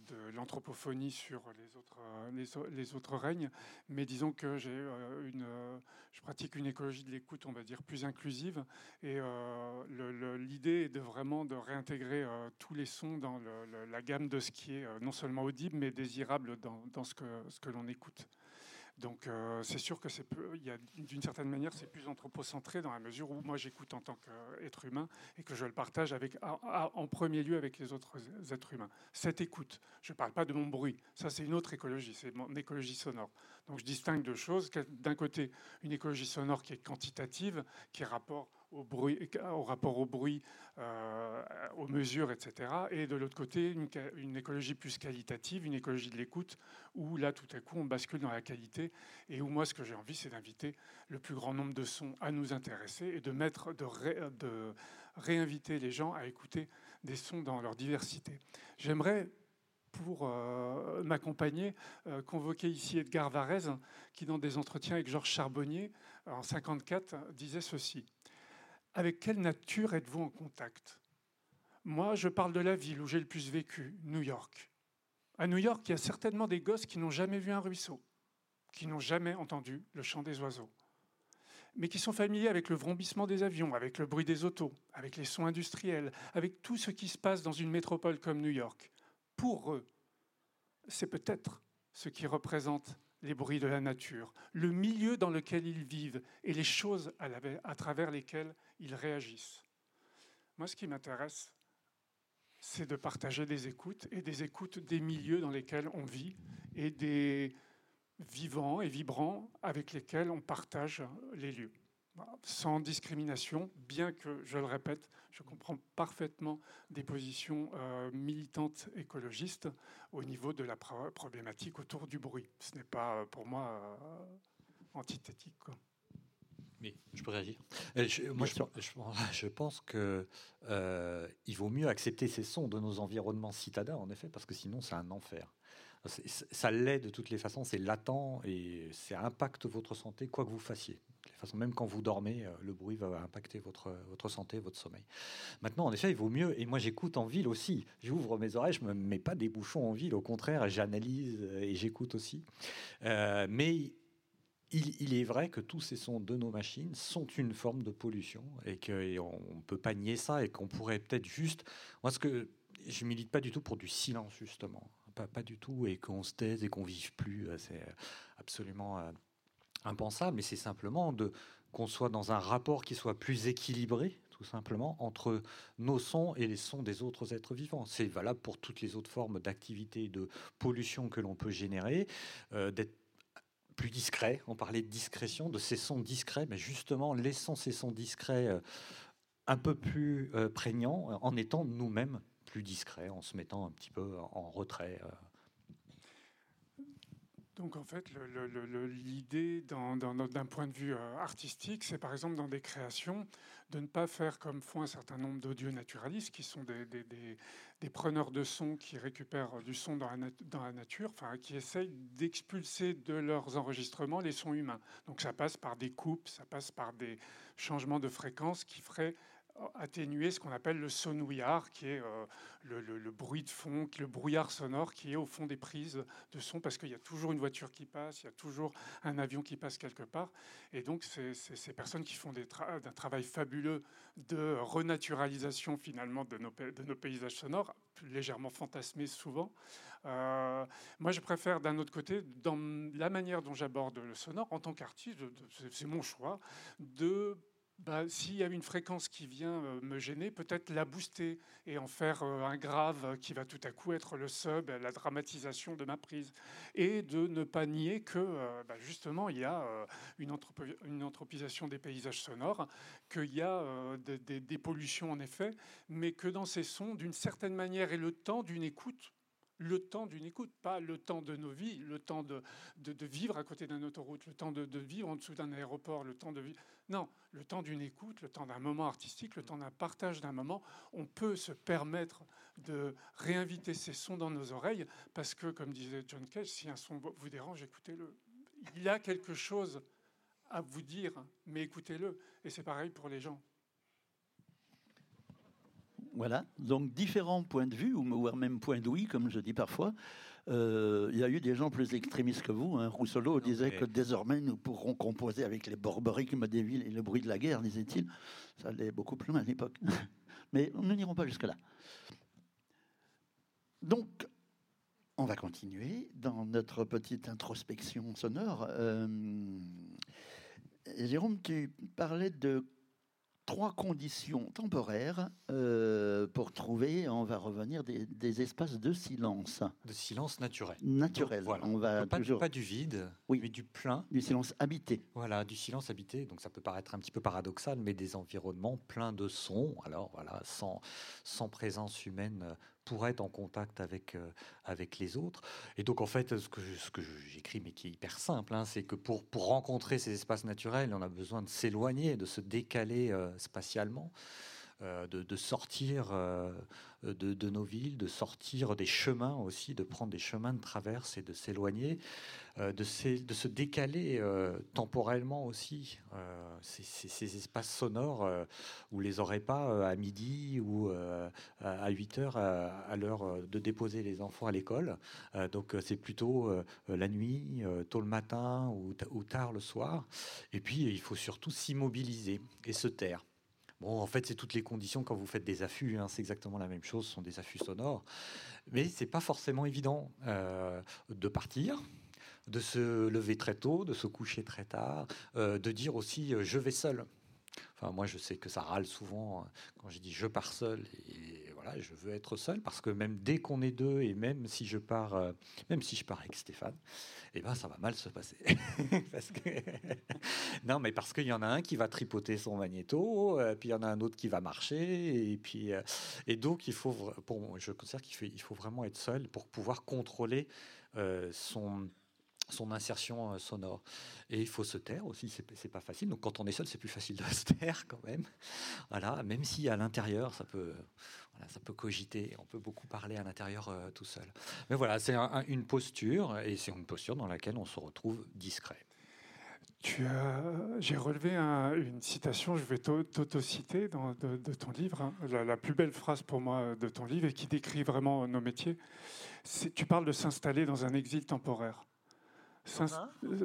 de l'anthropophonie sur les autres, euh, les, autres règnes, mais disons que j'ai euh, une, je pratique une écologie de l'écoute, on va dire, plus inclusive, et l'idée est de vraiment de réintégrer tous les sons dans la gamme de ce qui est non seulement audible, mais désirable dans, dans ce que, ce que l'on écoute. Donc euh, c'est sûr que c'est d'une certaine manière c'est plus anthropocentré dans la mesure où moi j'écoute en tant qu'être humain et que je le partage avec en premier lieu avec les autres êtres humains. Cette écoute, je ne parle pas de mon bruit, ça c'est une autre écologie, c'est mon écologie sonore. Donc je distingue deux choses. D'un côté une écologie sonore qui est quantitative, qui est rapport au, rapport au bruit, euh, aux mesures, etc. Et de l'autre côté, une, écologie plus qualitative, une écologie de l'écoute, où là, tout à coup, on bascule dans la qualité, et où moi, ce que j'ai envie, c'est d'inviter le plus grand nombre de sons à nous intéresser et de, mettre, de, réinviter les gens à écouter des sons dans leur diversité. J'aimerais pour euh, m'accompagner, euh, convoquer ici Edgar Varese, qui dans des entretiens avec Georges Charbonnier en 54 disait ceci avec quelle nature êtes-vous en contact? Moi, je parle de la ville où j'ai le plus vécu, New York. À New York, il y a certainement des gosses qui n'ont jamais vu un ruisseau, qui n'ont jamais entendu le chant des oiseaux, mais qui sont familiers avec le vrombissement des avions, avec le bruit des autos, avec les sons industriels, avec tout ce qui se passe dans une métropole comme New York. Pour eux, c'est peut-être ce qui représente les bruits de la nature, le milieu dans lequel ils vivent et les choses à, travers lesquelles ils réagissent. Moi, ce qui m'intéresse, c'est de partager des écoutes et des écoutes des milieux dans lesquels on vit et des, vivants et vibrants avec lesquels on partage les lieux sans discrimination, bien que, je le répète, je comprends parfaitement des positions euh, militantes écologistes au niveau de la problématique autour du bruit. Ce n'est pas, euh, pour moi, euh, antithétique. Mais je peux réagir. Je, moi, je, pense que il vaut mieux accepter ces sons de nos environnements citadins, en effet, parce que sinon, c'est un enfer. Ça l'est de toutes les façons, c'est latent et ça impacte votre santé, quoi que vous fassiez façon, même quand vous dormez, euh, le bruit va impacter votre, votre santé, votre sommeil. Maintenant, en effet, il vaut mieux, et moi j'écoute en ville aussi, j'ouvre mes oreilles, je ne me mets pas des bouchons en ville, au contraire, j'analyse et j'écoute aussi. Euh, mais il, est vrai que tous ces sons de nos machines sont une forme de pollution et qu'on ne peut pas nier ça et qu'on pourrait peut-être juste... Moi, ce que je milite pas du tout pour du silence, justement. Pas, pas du tout, et qu'on se taise et qu'on vive plus. Euh, c'est absolument impensable, mais c'est simplement de qu'on soit dans un rapport qui soit plus équilibré, tout simplement, entre nos sons et les sons des autres êtres vivants. C'est valable pour toutes les autres formes d'activité, de pollution que l'on peut générer, euh, d'être plus discret. On parlait de discrétion, de ces sons discrets, mais justement, laissons ces sons discrets euh, un peu plus euh, prégnants en étant nous-mêmes plus discrets, en se mettant un petit peu en retrait. Donc en fait, l'idée d'un point de vue euh, artistique, c'est par exemple dans des créations de ne pas faire comme font un certain nombre d'audio naturalistes qui sont des, preneurs de son qui récupèrent du son dans la, nature, enfin, qui essayent d'expulser de leurs enregistrements les sons humains. Donc ça passe par des coupes, ça passe par des changements de fréquence qui feraient atténuer ce qu'on appelle le sonouillard, qui est euh, le, bruit de fond, le brouillard sonore qui est au fond des prises de son, parce qu'il y a toujours une voiture qui passe, il y a toujours un avion qui passe quelque part. Et donc, c'est ces personnes qui font un travail fabuleux de renaturalisation finalement de nos, de nos paysages sonores, légèrement fantasmés souvent. Euh, moi, je préfère d'un autre côté, dans la manière dont j'aborde le sonore, en tant qu'artiste, c'est mon choix, de bah, s'il y a une fréquence qui vient euh, me gêner, peut-être la booster et en faire euh, un grave qui va tout à coup être le sub, la dramatisation de ma prise. Et de ne pas nier que, euh, bah, justement, il y a une, anthropisation des paysages sonores, qu'il y a des pollutions en effet, mais que dans ces sons, d'une certaine manière, et le temps d'une écoute, le temps d'une écoute, pas le temps de nos vies, le temps de, de, vivre à côté d'une autoroute, le temps de, de, vivre en dessous d'un aéroport, le temps de vivre. Non, le temps d'une écoute, le temps d'un moment artistique, le temps d'un partage d'un moment. On peut se permettre de réinviter ces sons dans nos oreilles parce que, comme disait John Cage, si un son vous dérange, écoutez-le. Il y a quelque chose à vous dire, mais écoutez-le. Et c'est pareil pour les gens. Voilà, donc différents points de vue, ou même points d'ouïe, comme je dis parfois. Euh, il y a eu des gens plus extrémistes que vous. Hein. Rousseau disait que désormais nous pourrons composer avec les borboriques des villes et le bruit de la guerre, disait-il. Ça allait beaucoup plus loin à l'époque. Mais nous n'irons pas jusque-là. Donc, on va continuer dans notre petite introspection sonore. Euh, Jérôme, tu parlais de trois conditions temporaires euh, pour trouver, on va revenir, des, espaces de silence. De silence naturel. Naturel. voilà. On va pas, toujours... pas, du vide, oui. mais du plein. Du silence habité. Voilà, du silence habité. Donc ça peut paraître un petit peu paradoxal, mais des environnements pleins de sons. Alors voilà, sans, sans présence humaine pour être en contact avec, euh, avec les autres. Et donc, en fait, ce que, ce que j'écris, mais qui est hyper simple, hein, c'est que pour, pour rencontrer ces espaces naturels, on a besoin de s'éloigner, de se décaler euh, spatialement. Euh, de, sortir euh, de, nos villes, de sortir des chemins aussi, de prendre des chemins de traverse et de s'éloigner, euh, de, se décaler temporellement aussi. Ces, espaces sonores, où les aurait pas à midi ou à 8 heures à, l'heure de déposer les enfants à l'école. donc c'est plutôt la nuit, tôt le matin ou tard le soir. Et puis il faut surtout s'immobiliser et se taire. Bon, en fait, c'est toutes les conditions quand vous faites des affûts. Hein, c'est exactement la même chose, ce sont des affûts sonores. Mais c'est pas forcément évident euh, de partir, de se lever très tôt, de se coucher très tard, euh, de dire aussi euh, je vais seul. Enfin, moi, je sais que ça râle souvent euh, quand je dis je pars seul je veux être seul parce que même dès qu'on est deux et même si je pars, euh, même si je pars avec Stéphane, eh ben ça va mal se passer. non, mais parce qu'il y en a un qui va tripoter son magnéto, euh, puis il y en a un autre qui va marcher et puis et donc il faut, pour, je considère qu'il faut, faut vraiment être seul pour pouvoir contrôler son son insertion euh, sonore. Et il faut se taire aussi, c'est pas facile. Donc quand on est seul, c'est plus facile de se taire quand même. Voilà, même si à l'intérieur, ça peut, ça peut cogiter. On peut beaucoup parler à l'intérieur euh, tout seul. Mais voilà, c'est une posture, et c'est une posture dans laquelle on se retrouve discret. J'ai relevé une citation, je vais t'auto-citer de, ton livre, hein. la, plus belle phrase pour moi de ton livre et qui décrit vraiment nos métiers. Tu parles de s'installer dans un exil temporaire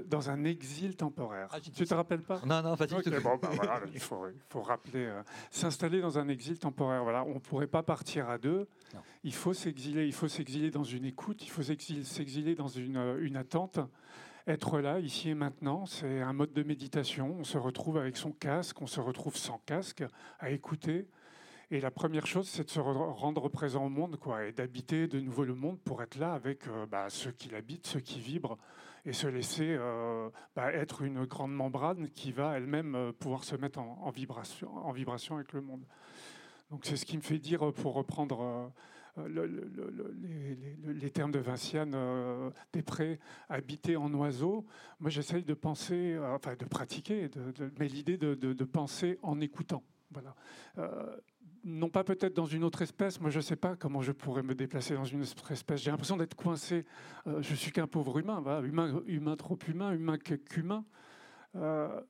dans un exil temporaire. Ah, tu te rappelles pas? Non, non, pas du bah, il, faut, il, faut, rappeler. Euh, s'installer dans un exil temporaire. Voilà, on ne pourrait pas partir à deux. Il faut s'exiler. Il faut s'exiler dans une écoute. Il faut s'exiler dans une, euh, une attente. Être là, ici et maintenant, c'est un mode de méditation. On se retrouve avec son casque, on se retrouve sans casque, à écouter. Et la première chose, c'est de se rendre présent au monde, quoi, et d'habiter de nouveau le monde pour être là avec euh, bah, ceux qui l'habitent, ceux qui vibrent et se laisser euh, bah, être une grande membrane qui va elle-même euh, pouvoir se mettre en, vibration, avec le monde. Donc c'est ce qui me fait dire, pour reprendre les, termes de Vinciane Després, habiter en oiseau. Moi, j'essaye de penser, enfin de pratiquer, mais l'idée de, penser en écoutant. Voilà non pas peut-être dans une autre espèce, moi je ne sais pas comment je pourrais me déplacer dans une autre espèce. J'ai l'impression d'être coincé. Euh, je suis qu'un pauvre humain, humain, humain trop humain, humain qu'humain. Euh,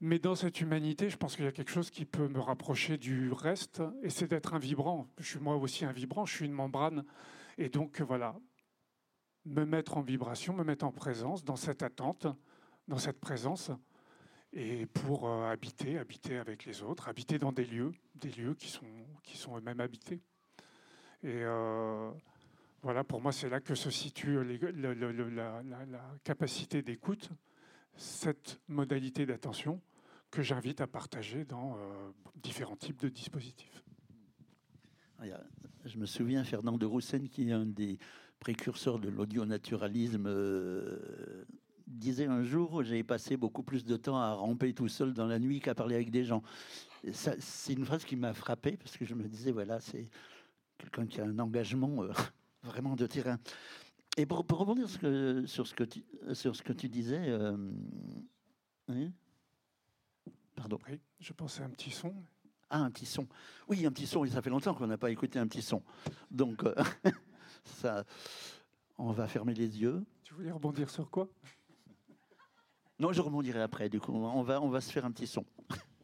mais dans cette humanité, je pense qu'il y a quelque chose qui peut me rapprocher du reste, et c'est d'être un vibrant. Je suis moi aussi un vibrant, je suis une membrane. Et donc voilà, me mettre en vibration, me mettre en présence, dans cette attente, dans cette présence et pour euh, habiter, habiter avec les autres, habiter dans des lieux, des lieux qui sont, qui sont eux-mêmes habités. Et euh, voilà, pour moi, c'est là que se situe la, capacité d'écoute, cette modalité d'attention que j'invite à partager dans euh, différents types de dispositifs. Je me souviens, Fernand de Roussen, qui est un des précurseurs de l'audionaturalisme disait un jour, j'ai passé beaucoup plus de temps à ramper tout seul dans la nuit qu'à parler avec des gens. C'est une phrase qui m'a frappé parce que je me disais, voilà, c'est quelqu'un qui a un engagement euh, vraiment de terrain. Et pour, rebondir sur, ce que tu, sur ce que tu disais, euh, pardon. je pensais à un petit son. Ah, un petit son. Oui, un petit son. Et ça fait longtemps qu'on n'a pas écouté un petit son. Donc, euh, ça, on va fermer les yeux. Tu voulais rebondir sur quoi? Non, je rebondirai après. Du coup, on va, on va se faire un petit son.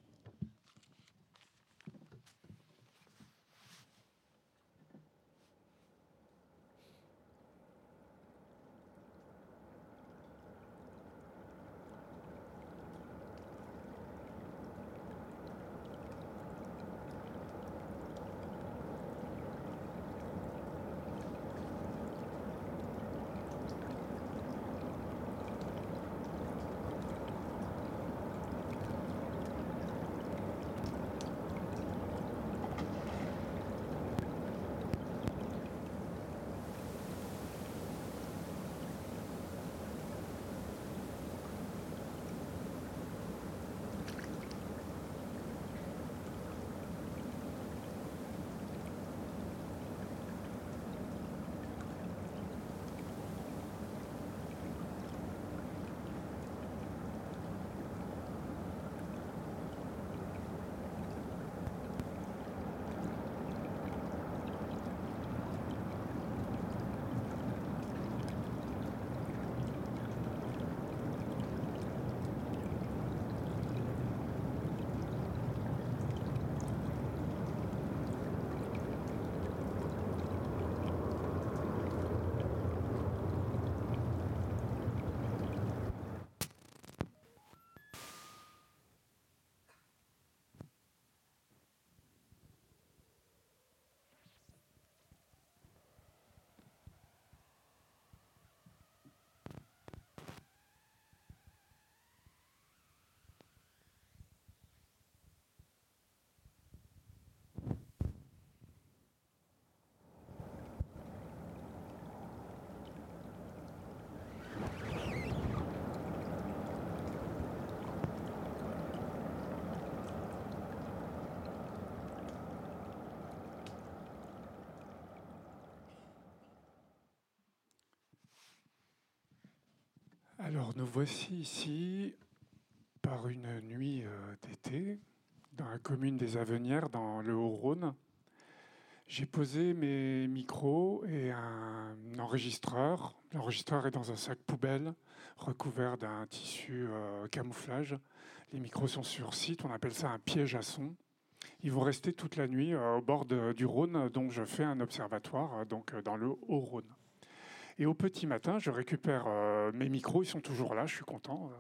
Alors nous voici ici par une nuit euh, d'été dans la commune des Avenières dans le Haut-Rhône. J'ai posé mes micros et un enregistreur. L'enregistreur est dans un sac poubelle recouvert d'un tissu euh, camouflage. Les micros sont sur site, on appelle ça un piège à son. Ils vont rester toute la nuit euh, au bord du Rhône, dont je fais un observatoire, donc dans le Haut-Rhône. Et au petit matin, je récupère mes micros, ils sont toujours là, je suis content.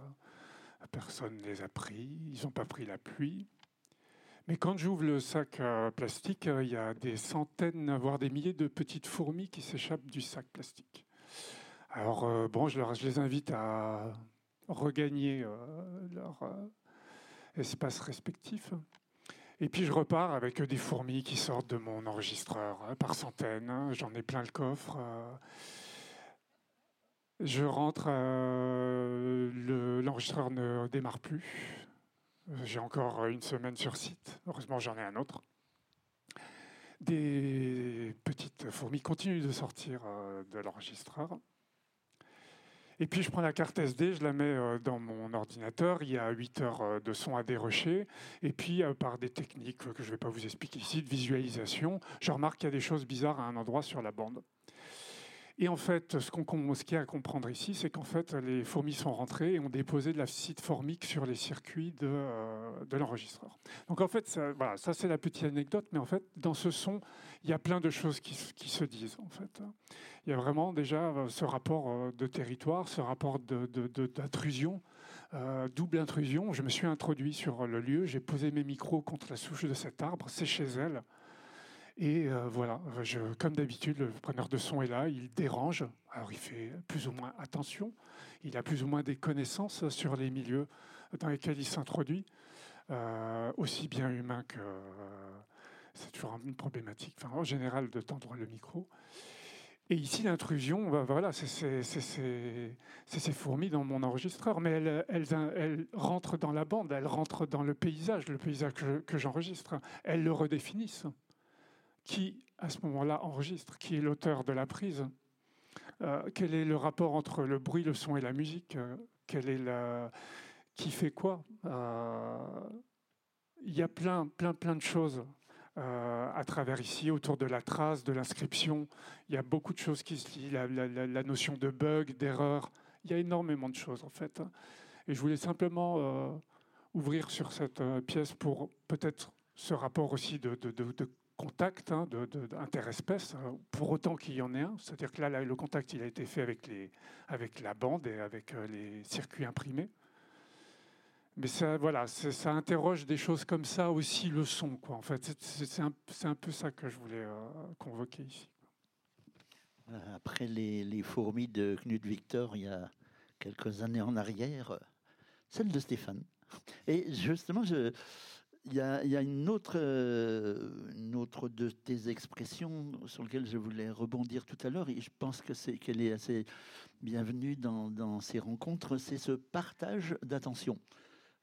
personne ne les a pris, ils n'ont pas pris la pluie. Mais quand j'ouvre le sac plastique, il y a des centaines, voire des milliers de petites fourmis qui s'échappent du sac plastique. Alors, euh, bon, je, les invite à regagner euh, leur euh, espace respectif. Et puis, je repars avec des fourmis qui sortent de mon enregistreur par centaines. J'en ai plein le coffre. Je rentre, l'enregistreur ne démarre plus. J'ai encore une semaine sur site. Heureusement, j'en ai un autre. Des petites fourmis continuent de sortir de l'enregistreur. Et puis je prends la carte SD, je la mets euh, dans mon ordinateur. Il y a 8 heures euh, de son à dérocher. Et puis euh, par des techniques que je ne vais pas vous expliquer ici, de visualisation, je remarque qu'il y a des choses bizarres à un endroit sur la bande. Et en fait, ce qu'il y a à comprendre ici, c'est qu'en fait, les fourmis sont rentrées et ont déposé de l'acide formique sur les circuits de, de l'enregistreur. Donc en fait, ça, voilà, ça c'est la petite anecdote, mais en fait, dans ce son, il y a plein de choses qui, se disent. En fait, il y a vraiment déjà euh, ce rapport euh, de territoire, ce rapport d'intrusion, euh, double intrusion. Je me suis introduit sur le lieu, j'ai posé mes micros contre la souche de cet arbre, c'est chez elle. Et voilà, je, comme d'habitude, le preneur de son est là, il dérange. Alors il fait plus ou moins attention, il a plus ou moins des connaissances sur les milieux dans lesquels il s'introduit, aussi bien humain que... c'est toujours une problématique, enfin, en général, de tendre le micro. Et ici, l'intrusion, bah, voilà, c'est ces fourmis dans mon enregistreur, mais elles, rentrent dans la bande, elles rentrent dans le paysage, le paysage que, j'enregistre. Elles le redéfinissent. Qui, à ce moment-là, enregistre Qui est l'auteur de la prise euh, Quel est le rapport entre le bruit, le son et la musique euh. Qui fait quoi euh, Il y a plein, plein, plein de choses à travers ici, autour de la trace, de l'inscription. Il y a beaucoup de choses qui se lient, la, notion de bug, d'erreur. Il y a énormément de choses en fait. Et je voulais simplement ouvrir sur cette pièce pour peut-être ce rapport aussi de, contact, hein, d'interespèce, pour autant qu'il y en ait un. C'est-à-dire que là, le contact, il a été fait avec, les, avec la bande et avec les circuits imprimés. Mais ça, voilà, ça interroge des choses comme ça aussi, le son. Quoi. En fait, c'est un, un, peu ça que je voulais euh, convoquer ici. Euh, après les, les, fourmis de Knut Victor, il y a quelques années en arrière, celle de Stéphane. Et justement, je, il, y a, a, une, autre, de tes expressions sur lesquelles je voulais rebondir tout à l'heure, et je pense que c'est qu'elle est assez bienvenue dans, ces rencontres, c'est ce partage d'attention.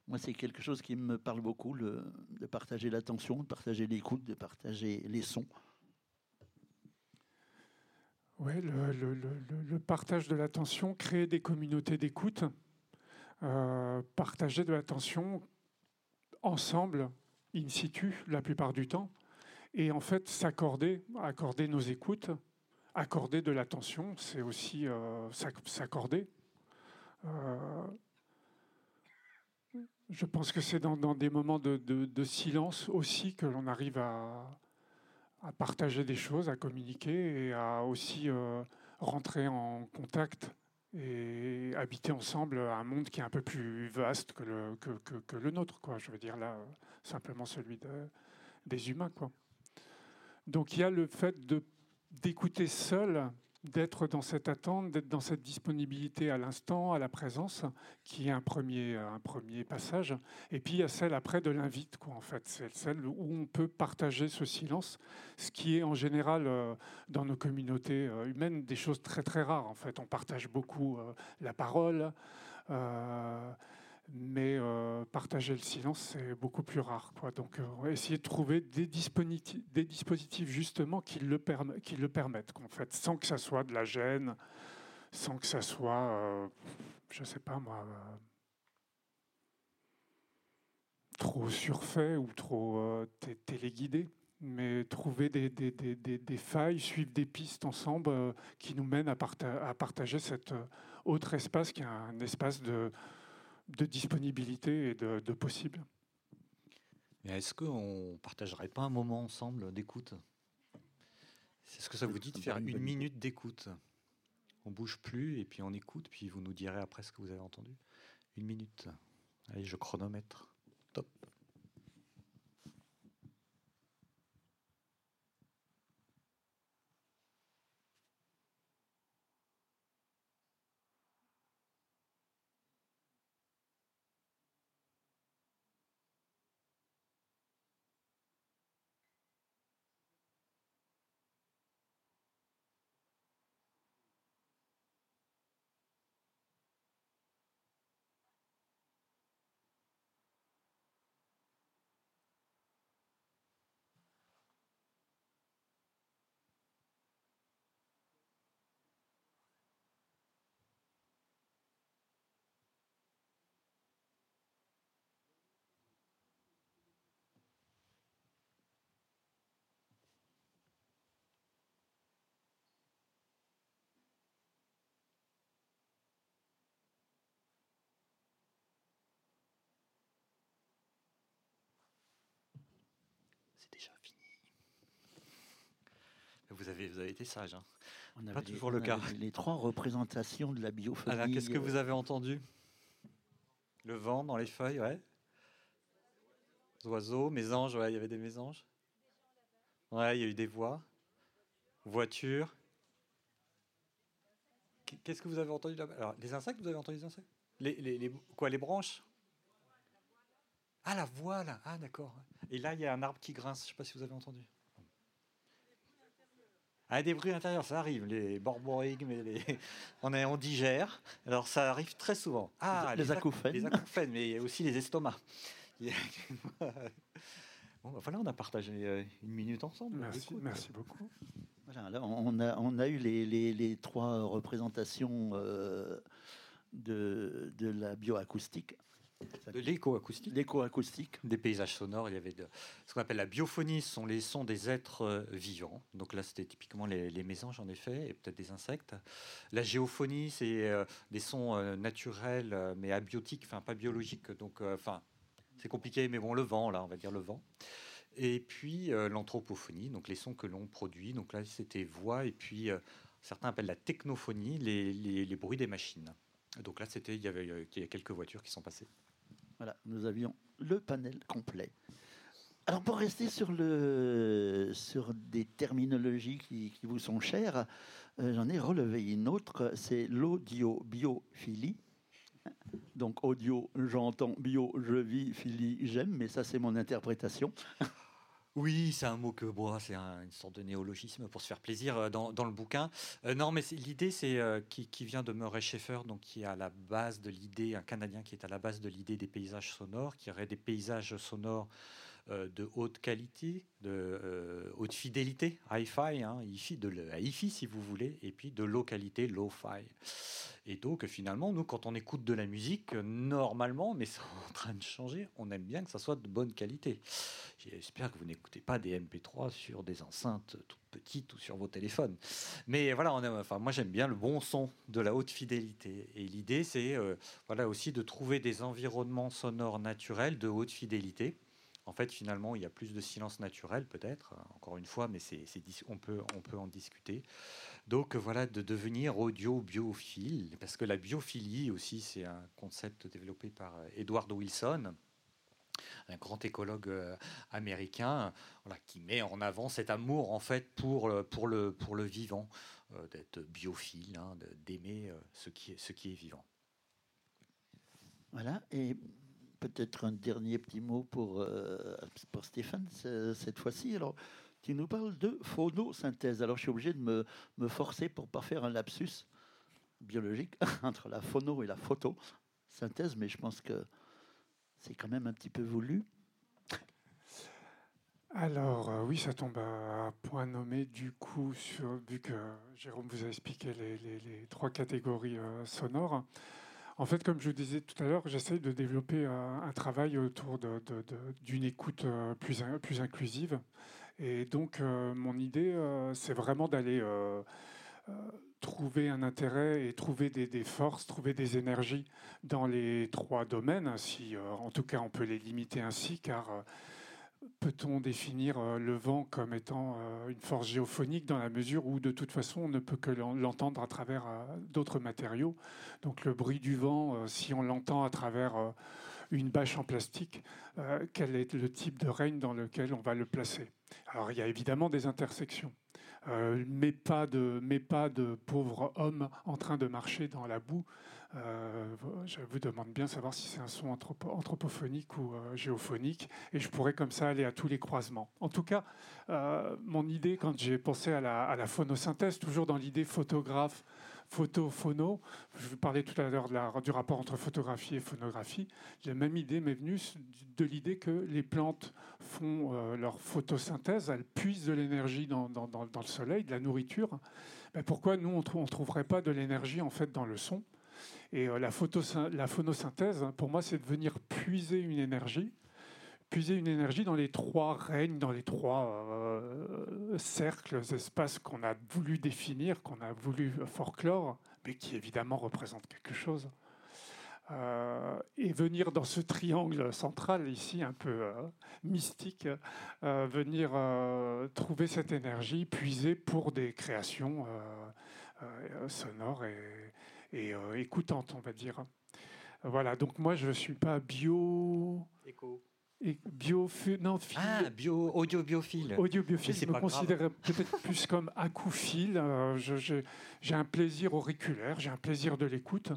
Moi, c'est quelque chose qui me parle beaucoup, de partager l'attention, de partager l'écoute, de partager les sons. Oui, le, partage de l'attention, créer des communautés d'écoute, euh, partager de l'attention ensemble, in situ, la plupart du temps, et en fait s'accorder, accorder nos écoutes, accorder de l'attention, c'est aussi euh, s'accorder. Euh, je pense que c'est dans, des moments de, silence aussi que l'on arrive à, partager des choses, à communiquer et à aussi euh, rentrer en contact et habiter ensemble un monde qui est un peu plus vaste que le, que, le nôtre. Quoi. Je veux dire là, simplement celui des humains. Quoi. Donc il y a le fait d'écouter seul d'être dans cette attente, d'être dans cette disponibilité à l'instant, à la présence, qui est un premier, un premier passage. Et puis il y a celle après de l'invite, quoi, en fait. C'est celle où on peut partager ce silence, ce qui est en général euh, dans nos communautés euh, humaines des choses très très rares. En fait, on partage beaucoup euh, la parole mais euh, partager le silence, c'est beaucoup plus rare. Quoi. Donc, euh, essayer de trouver des dispositifs, justement qui le, permettent, fait, sans que ça soit de la gêne, sans que ça soit euh, je ne sais pas moi, euh, trop surfait ou trop téléguidé mais trouver des, failles, suivre des pistes ensemble qui nous mènent à partager cet autre espace qui est un espace de, de disponibilité et de, possible. Est-ce qu'on ne partagerait pas un moment ensemble d'écoute? C'est ce que ça vous dit de faire une minute d'écoute On bouge plus et puis on écoute, puis vous nous direz après ce que vous avez entendu. Une minute. Allez, je chronomètre. Top. Déjà fini. Vous avez, vous avez été sage. Hein. On Pas toujours le cas. Les trois représentations de la biophonie. Alors, qu'est-ce que vous avez entendu? Le vent dans les feuilles, ouais. Les oiseaux, mésanges, ouais, il y avait des mésanges. Ouais, il y a eu des voix. Voiture. Qu'est-ce que vous avez entendu là-bas? Alors, les insectes, vous avez entendu les insectes? Les, les, les, Quoi, les branches? Ah, la voile Ah, d'accord. Et là, il y a un arbre qui grince. Je ne sais pas si vous avez entendu. Ah, des bruits intérieurs, ça arrive. Les borborigmes, les... on, est, on digère. Alors, ça arrive très souvent. Ah, les, acouphènes. Les acouphènes, mais il y a aussi les estomacs. Bon, voilà, on a partagé euh, une minute ensemble. Merci, merci beaucoup. Voilà, on, a, on a eu les, les, les trois représentations euh, de, de la bioacoustique. De l'écoacoustique. L'écoacoustique. Des paysages sonores. Il y avait de, ce qu'on appelle la biophonie, ce sont les sons des êtres euh, vivants. Donc là, c'était typiquement les, mésanges, en effet, et peut-être des insectes. La géophonie, c'est euh, des sons euh, naturels, mais abiotiques, enfin pas biologiques. Donc, enfin, c'est compliqué, mais bon, le vent, là, on va dire le vent. Et puis l'anthropophonie, donc les sons que l'on produit. Donc là, c'était voix, et puis certains appellent la technophonie, les, les bruits des machines. Donc là, c'était il y avait il y a quelques voitures qui sont passées. Voilà, nous avions le panel complet. Alors pour rester sur, le, sur des terminologies qui, vous sont chères, euh, j'en ai relevé une autre, c'est l'audio-biophilie. Donc audio, j'entends, bio, je vis, philie, j'aime, mais ça c'est mon interprétation. Oui, c'est un mot que bon, c'est une sorte de néologisme pour se faire plaisir euh, dans, le bouquin. Euh, non, mais l'idée, c'est euh, qui, vient de Murray Schaeffer, donc qui est à la base de l'idée, un Canadien qui est à la base de l'idée des paysages sonores, qui aurait des paysages sonores de haute qualité, de haute fidélité, hi-fi, hein, hi-fi, de hi-fi si vous voulez, et puis de low qualité, low-fi. Et donc finalement, nous, quand on écoute de la musique, normalement, mais c'est en train de changer, on aime bien que ça soit de bonne qualité. J'espère que vous n'écoutez pas des MP3 sur des enceintes toutes petites ou sur vos téléphones. Mais voilà, enfin, moi j'aime bien le bon son de la haute fidélité. Et l'idée, c'est euh, voilà, aussi de trouver des environnements sonores naturels de haute fidélité. En fait, finalement, il y a plus de silence naturel, peut-être, encore une fois, mais c'est, on, peut, on peut en discuter. Donc voilà, de devenir audio-biophile, parce que la biophilie aussi, c'est un concept développé par Edward Wilson, un grand écologue euh, américain, qui met en avant cet amour en fait pour, le, vivant, euh, d'être biophile, hein, d'aimer euh, ce, qui est, ce qui est vivant. Voilà, peut-être un dernier petit mot pour, pour Stéphane cette fois-ci. Alors, tu nous parles de photosynthèse. Alors, je suis obligé de me, me forcer pour ne pas faire un lapsus biologique entre la phono et la photosynthèse, mais je pense que c'est quand même un petit peu voulu. Alors euh, oui, ça tombe à point nommé du coup, sur, vu que Jérôme vous a expliqué les, trois catégories euh, sonores. En fait, comme je vous disais tout à l'heure, j'essaye de développer un travail autour d'une écoute plus, plus inclusive. Et donc, mon idée, c'est vraiment d'aller trouver un intérêt et trouver des, forces, trouver des énergies dans les trois domaines, si en tout cas on peut les limiter ainsi, car Peut-on définir euh, le vent comme étant euh, une force géophonique dans la mesure où de toute façon on ne peut que l'entendre à travers euh, d'autres matériaux? Donc le bruit du vent, si on l'entend à travers une bâche en plastique, quel est le type de règne dans lequel on va le placer? Alors il y a évidemment des intersections. mais, pas de, mais pas de pauvres hommes en train de marcher dans la boue euh, je vous demande bien savoir si c'est un son anthropophonique ou euh, géophonique, et je pourrais comme ça aller à tous les croisements. En tout cas, euh, mon idée, quand j'ai pensé à la, à phonosynthèse, toujours dans l'idée photographe, photo-phono, je vous parlais tout à l'heure du rapport entre photographie et phonographie, la même idée m'est venue de l'idée que les plantes font leur photosynthèse, elles puisent de l'énergie dans, le soleil, de la nourriture. Mais pourquoi nous, on ne trouverait pas de l'énergie en fait dans le son? Et euh, la, la phonosynthèse, hein, pour moi, c'est de venir puiser une énergie, puiser une énergie dans les trois règnes, dans les trois euh, cercles, espaces qu'on a voulu définir, qu'on a voulu folklore, mais qui évidemment représentent quelque chose. Euh, et venir dans ce triangle central ici, un peu mystique, venir trouver cette énergie puiser pour des créations sonores et, et euh, écoutante, on va dire. Voilà, donc moi je ne suis pas bio. Éco. Et bio, non, Ah, bio, audio-biophile. Audio-biophile, je me considère peut-être plus comme acouphile. Euh, j'ai un plaisir auriculaire, j'ai un plaisir de l'écoute.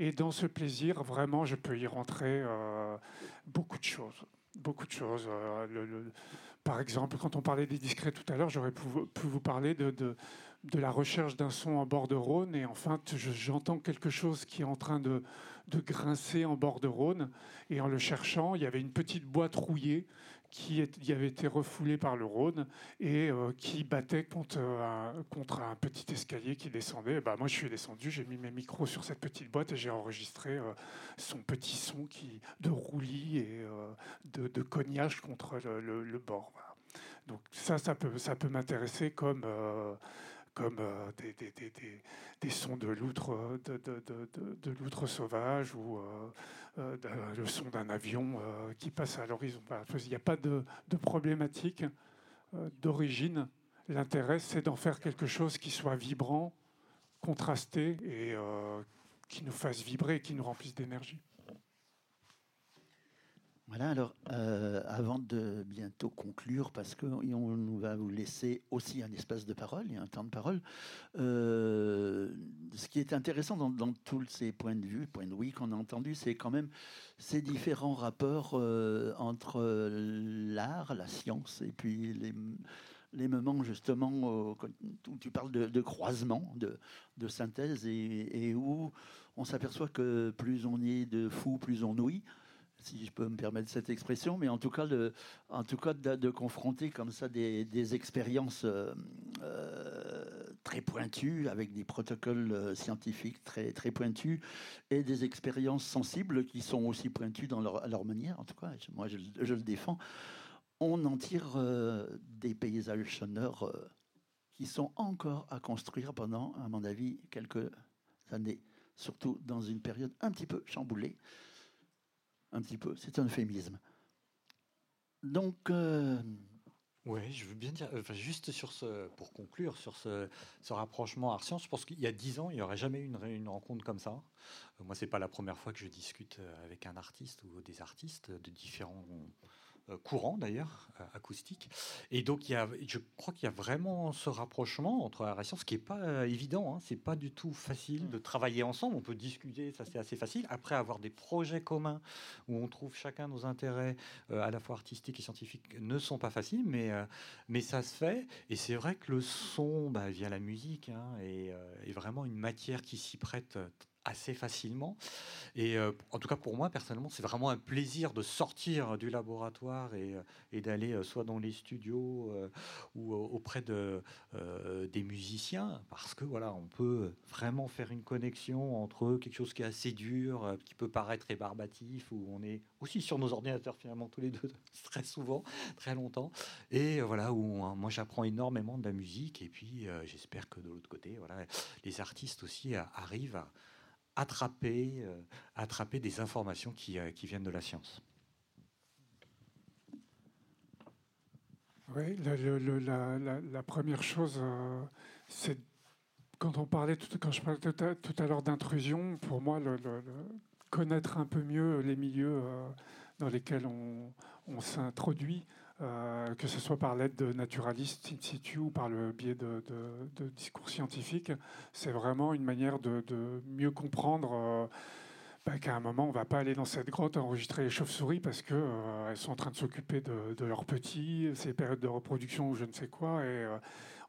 Et dans ce plaisir, vraiment, je peux y rentrer euh, beaucoup de choses. Beaucoup de choses. le, par exemple, quand on parlait des discrets tout à l'heure, j'aurais pu, vous parler de, de, la recherche d'un son en bord de Rhône. Et enfin, j'entends quelque chose qui est en train de, de, grincer en bord de Rhône. Et en le cherchant, il y avait une petite boîte rouillée qui avait été refoulé par le Rhône et euh, qui battait contre un, contre un petit escalier qui descendait. bah, moi, je suis descendu, j'ai mis mes micros sur cette petite boîte et j'ai enregistré euh, son petit son qui, de roulis et euh, de, de, cognage contre le, bord. Donc ça, ça peut, ça peut m'intéresser comme comme des, des, sons de loutre, sauvage ou euh, le son d'un avion euh, qui passe à l'horizon. Il n'y a pas de, problématique euh, d'origine. L'intérêt, c'est d'en faire quelque chose qui soit vibrant, contrasté et qui nous fasse vibrer, qui nous remplisse d'énergie. Voilà, alors euh, avant de bientôt conclure, parce qu'on va vous laisser aussi un espace de parole, a un temps de parole, euh, ce qui est intéressant dans, tous ces points de vue, points de oui qu'on a entendus, c'est quand même ces différents rapports euh, entre l'art, la science, et puis les, moments justement où tu parles de, croisement, de, synthèse, et, et où on s'aperçoit que plus on est de fou, plus on ouïe si je peux me permettre cette expression, mais en tout cas, de, en tout cas de, confronter comme ça des, expériences euh, euh, très pointues, avec des protocoles euh, scientifiques très, très pointus, et des expériences sensibles qui sont aussi pointues dans leur, à leur manière, en tout cas, moi je, le défends, on en tire des paysages sonores qui sont encore à construire pendant, à mon avis, quelques années, surtout dans une période un petit peu chamboulée un petit peu. C'est un euphémisme. Donc. Euh, oui, je veux bien dire, enfin, juste sur ce, pour conclure sur ce, ce rapprochement art-science, je pense qu'il y a dix ans, il n'y aurait jamais eu une, une, rencontre comme ça. Euh, moi, c'est pas la première fois que je discute avec un artiste ou des artistes de différents euh, courant d'ailleurs, euh, acoustique. Et donc, il y a, je crois qu'il y a vraiment ce rapprochement entre art et science, ce qui n'est pas euh, évident. Hein. C'est pas du tout facile de travailler ensemble. On peut discuter, ça c'est assez facile. Après, avoir des projets communs où on trouve chacun nos intérêts, à la fois artistiques et scientifiques, ne sont pas faciles, mais, mais ça se fait. Et c'est vrai que le son, bah, via la musique, hein, est, est, vraiment une matière qui s'y prête assez facilement. Et euh, en tout cas, pour moi, personnellement, c'est vraiment un plaisir de sortir du laboratoire et, et d'aller soit dans les studios ou auprès de, des musiciens, parce que voilà, on peut vraiment faire une connexion entre quelque chose qui est assez dur, qui peut paraître rébarbatif, où on est aussi sur nos ordinateurs finalement tous les deux très souvent, très longtemps, et voilà où moi j'apprends énormément de la musique, et puis j'espère que de l'autre côté, voilà, les artistes aussi arrivent à attraper, euh, attraper des informations qui, euh, qui, viennent de la science. Oui, la, première chose, euh, c'est quand on parlait, tout, je parlais tout à, l'heure d'intrusion, pour moi, connaître un peu mieux les milieux dans lesquels on s'introduit, euh, que ce soit par l'aide de naturalistes in situ ou par le biais de, discours scientifiques, c'est vraiment une manière de, mieux comprendre euh, bah, qu'à un moment, on ne va pas aller dans cette grotte enregistrer les chauves-souris parce qu'elles euh, sont en train de s'occuper de, leurs petits, ces périodes de reproduction ou je ne sais quoi. Et,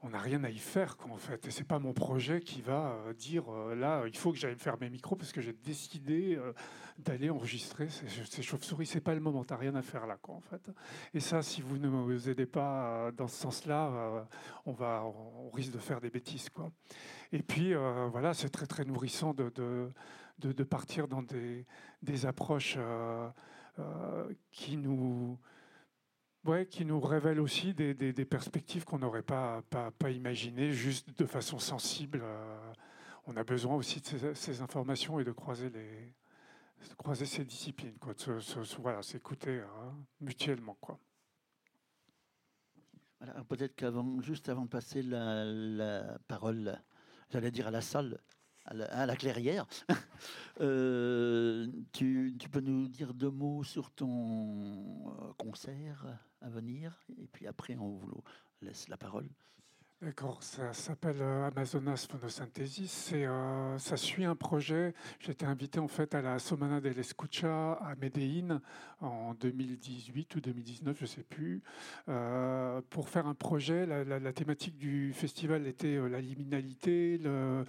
on n'a rien à y faire, quoi, en fait. Et c'est pas mon projet qui va euh, dire euh, là, il faut que j'aille faire mes micros parce que j'ai décidé euh, d'aller enregistrer ces, chauves-souris. C'est pas le moment. T'as rien à faire là, quoi, en fait. Et ça, si vous ne nous aidez pas dans ce sens-là, on va, on risque de faire des bêtises, quoi. Et puis, voilà, c'est très très nourrissant de, de, de, partir dans des, des approches qui nous Qui nous révèle aussi des, perspectives qu'on n'aurait pas, imaginées, juste de façon sensible. Euh, on a besoin aussi de ces, informations et de croiser, ces disciplines, quoi, voilà, s'écouter hein, mutuellement. Quoi. peut-être qu'avant, juste avant de passer la, parole, j'allais dire à la salle, à la, clairière. Euh, tu, tu, peux nous dire deux mots sur ton euh, concert? Venir Et puis après, on vous laisse la parole. D'accord, ça s'appelle euh, Amazonas Photosynthesis. Euh, ça suit un projet. J'étais invité en fait à la Somana del Escucha à Medellín en 2018 ou 2019, je ne sais plus, euh, pour faire un projet. La, thématique du festival était la liminalité, le,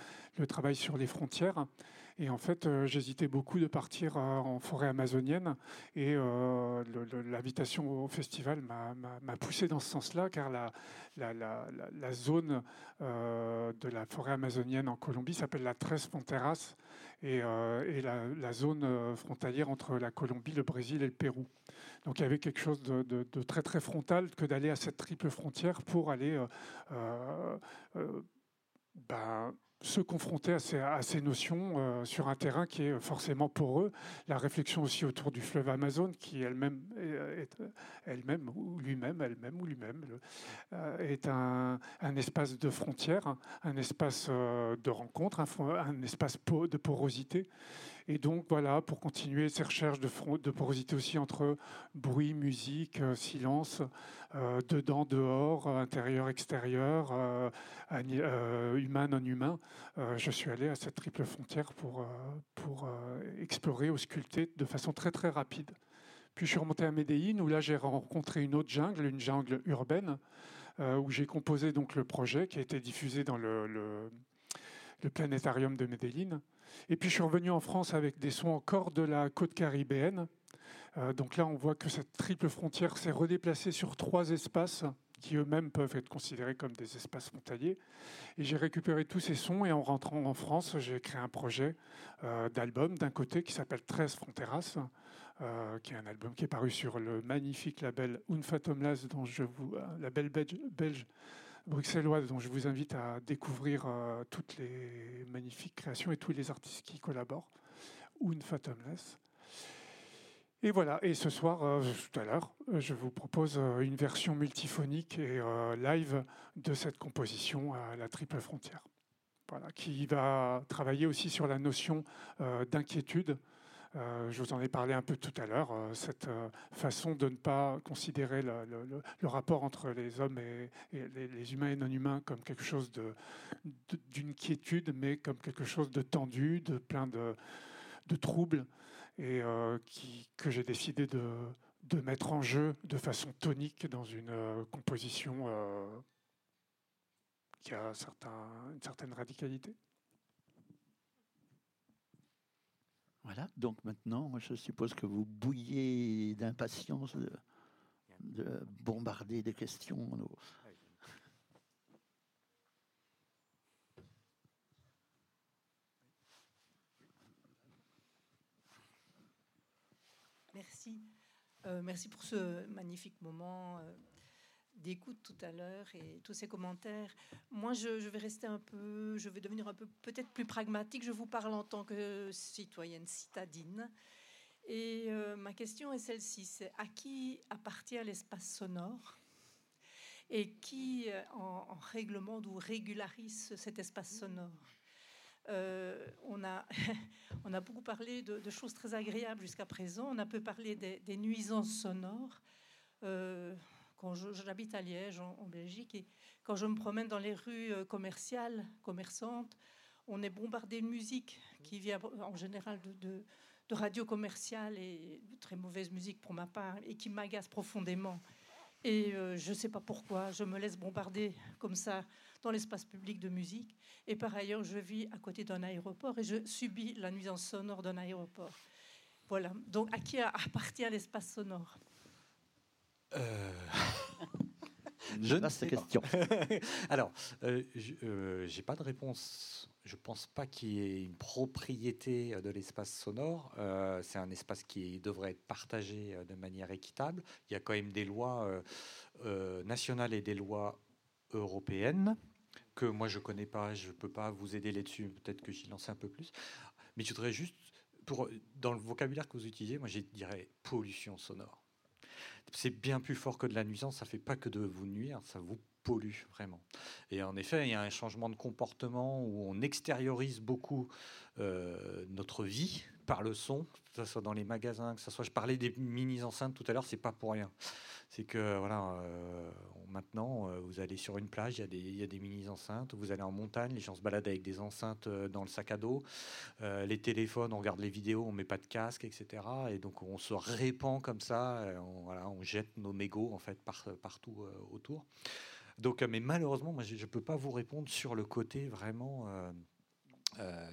travail sur les frontières. Et en fait, j'hésitais beaucoup de partir en forêt amazonienne. Et euh, l'invitation au festival m'a poussé dans ce sens-là, car la, zone de la forêt amazonienne en Colombie s'appelle la Tres Fronteras et, et la, zone frontalière entre la Colombie, le Brésil et le Pérou. Donc il y avait quelque chose de, très très frontal que d'aller à cette triple frontière pour aller ben, se confronter à ces, notions euh, sur un terrain qui est forcément pour eux. La réflexion aussi autour du fleuve Amazon, qui elle-même, est, elle-même ou lui-même, elle-même euh, est un, espace de frontière, un espace euh, de rencontre, un, espace de porosité. Et donc voilà, pour continuer ces recherches de, de porosité aussi entre bruit, musique, euh, silence, euh, dedans, dehors, intérieur, extérieur, euh, humain, non humain, je suis allé à cette triple frontière pour, pour explorer, ausculter de façon très très rapide. Puis je suis remonté à Medellín où là j'ai rencontré une autre jungle, une jungle urbaine, où j'ai composé donc le projet qui a été diffusé dans le, le, le planétarium de Medellín. Et puis je suis revenu en France avec des sons encore de la côte caribéenne. Euh, donc là, on voit que cette triple frontière s'est redéplacée sur trois espaces qui eux-mêmes peuvent être considérés comme des espaces frontaliers. Et j'ai récupéré tous ces sons et en rentrant en France, j'ai créé un projet euh, d'album d'un côté qui s'appelle 13 Fronteras, euh, qui est un album qui est paru sur le magnifique label Unfatomlas, dont je vous, label belge, belge bruxelloise dont je vous invite à découvrir euh, toutes les magnifiques créations et tous les artistes qui collaborent, une Fathomless. Et voilà, et ce soir, euh, tout à l'heure, euh, je vous propose une version multiphonique et live de cette composition à la triple frontière. Voilà, qui va travailler aussi sur la notion d'inquiétude euh, je vous en ai parlé un peu tout à l'heure, euh, cette euh, façon de ne pas considérer le, rapport entre les hommes et, les, humains et non humains comme quelque chose d'une quiétude, mais comme quelque chose de tendu, de plein de, troubles, et que j'ai décidé de, de, mettre en jeu de façon tonique dans une composition qui a une certaine radicalité. Donc maintenant, je suppose que vous bouillez d'impatience de, de bombarder des questions. Merci. Euh, merci pour ce magnifique moment euh, d'écoute tout à l'heure et tous ces commentaires. Moi, je, vais rester un peu, je vais devenir un peu peut-être plus pragmatique. Je vous parle en tant que citoyenne citadine. Et euh, ma question est celle-ci, c'est à qui appartient l'espace sonore? Et qui en, réglemente ou régularise cet espace sonore? Euh, on, a, on a beaucoup parlé de, choses très agréables jusqu'à présent. On a peu parlé des, nuisances sonores. Euh, quand j'habite à Liège, en, Belgique, et quand je me promène dans les rues euh, commerciales, commerçantes, on est bombardé de musique qui vient en général de, de, radio commerciale et de très mauvaise musique pour ma part et qui m'agace profondément. Et je ne sais pas pourquoi, je me laisse bombarder comme ça dans l'espace public de musique. Et par ailleurs, je vis à côté d'un aéroport et je subis la nuisance sonore d'un aéroport. Voilà. Donc, à qui appartient l'espace sonore? Euh... Je ne sais question. Alors, euh, euh, pas de réponse. Je pense pas qu'il y ait une propriété de l'espace sonore. Euh, c'est un espace qui devrait être partagé de manière équitable. Il y a quand même des lois nationales et des lois européennes que moi je connais pas, je peux pas vous aider là-dessus, peut-être que j'y lance un peu plus. Mais je voudrais juste, pour, dans le vocabulaire que vous utilisez, moi je dirais pollution sonore. C'est bien plus fort que de la nuisance, ça fait pas que de vous nuire, ça vous pollue vraiment. Et en effet, il y a un changement de comportement où on extériorise beaucoup euh, notre vie par le son, que ce soit dans les magasins, que ce soit. Je parlais des mini enceintes tout à l'heure, c'est pas pour rien c'est que voilà, euh, maintenant, euh, vous allez sur une plage, il y, a des, mini enceintes. Vous allez en montagne, les gens se baladent avec des enceintes euh, dans le sac à dos. les téléphones, on regarde les vidéos, on met pas de casque, etc. Et donc on se répand comme ça. On jette nos mégots en fait partout autour. Donc, mais malheureusement, moi, je ne peux pas vous répondre sur le côté vraiment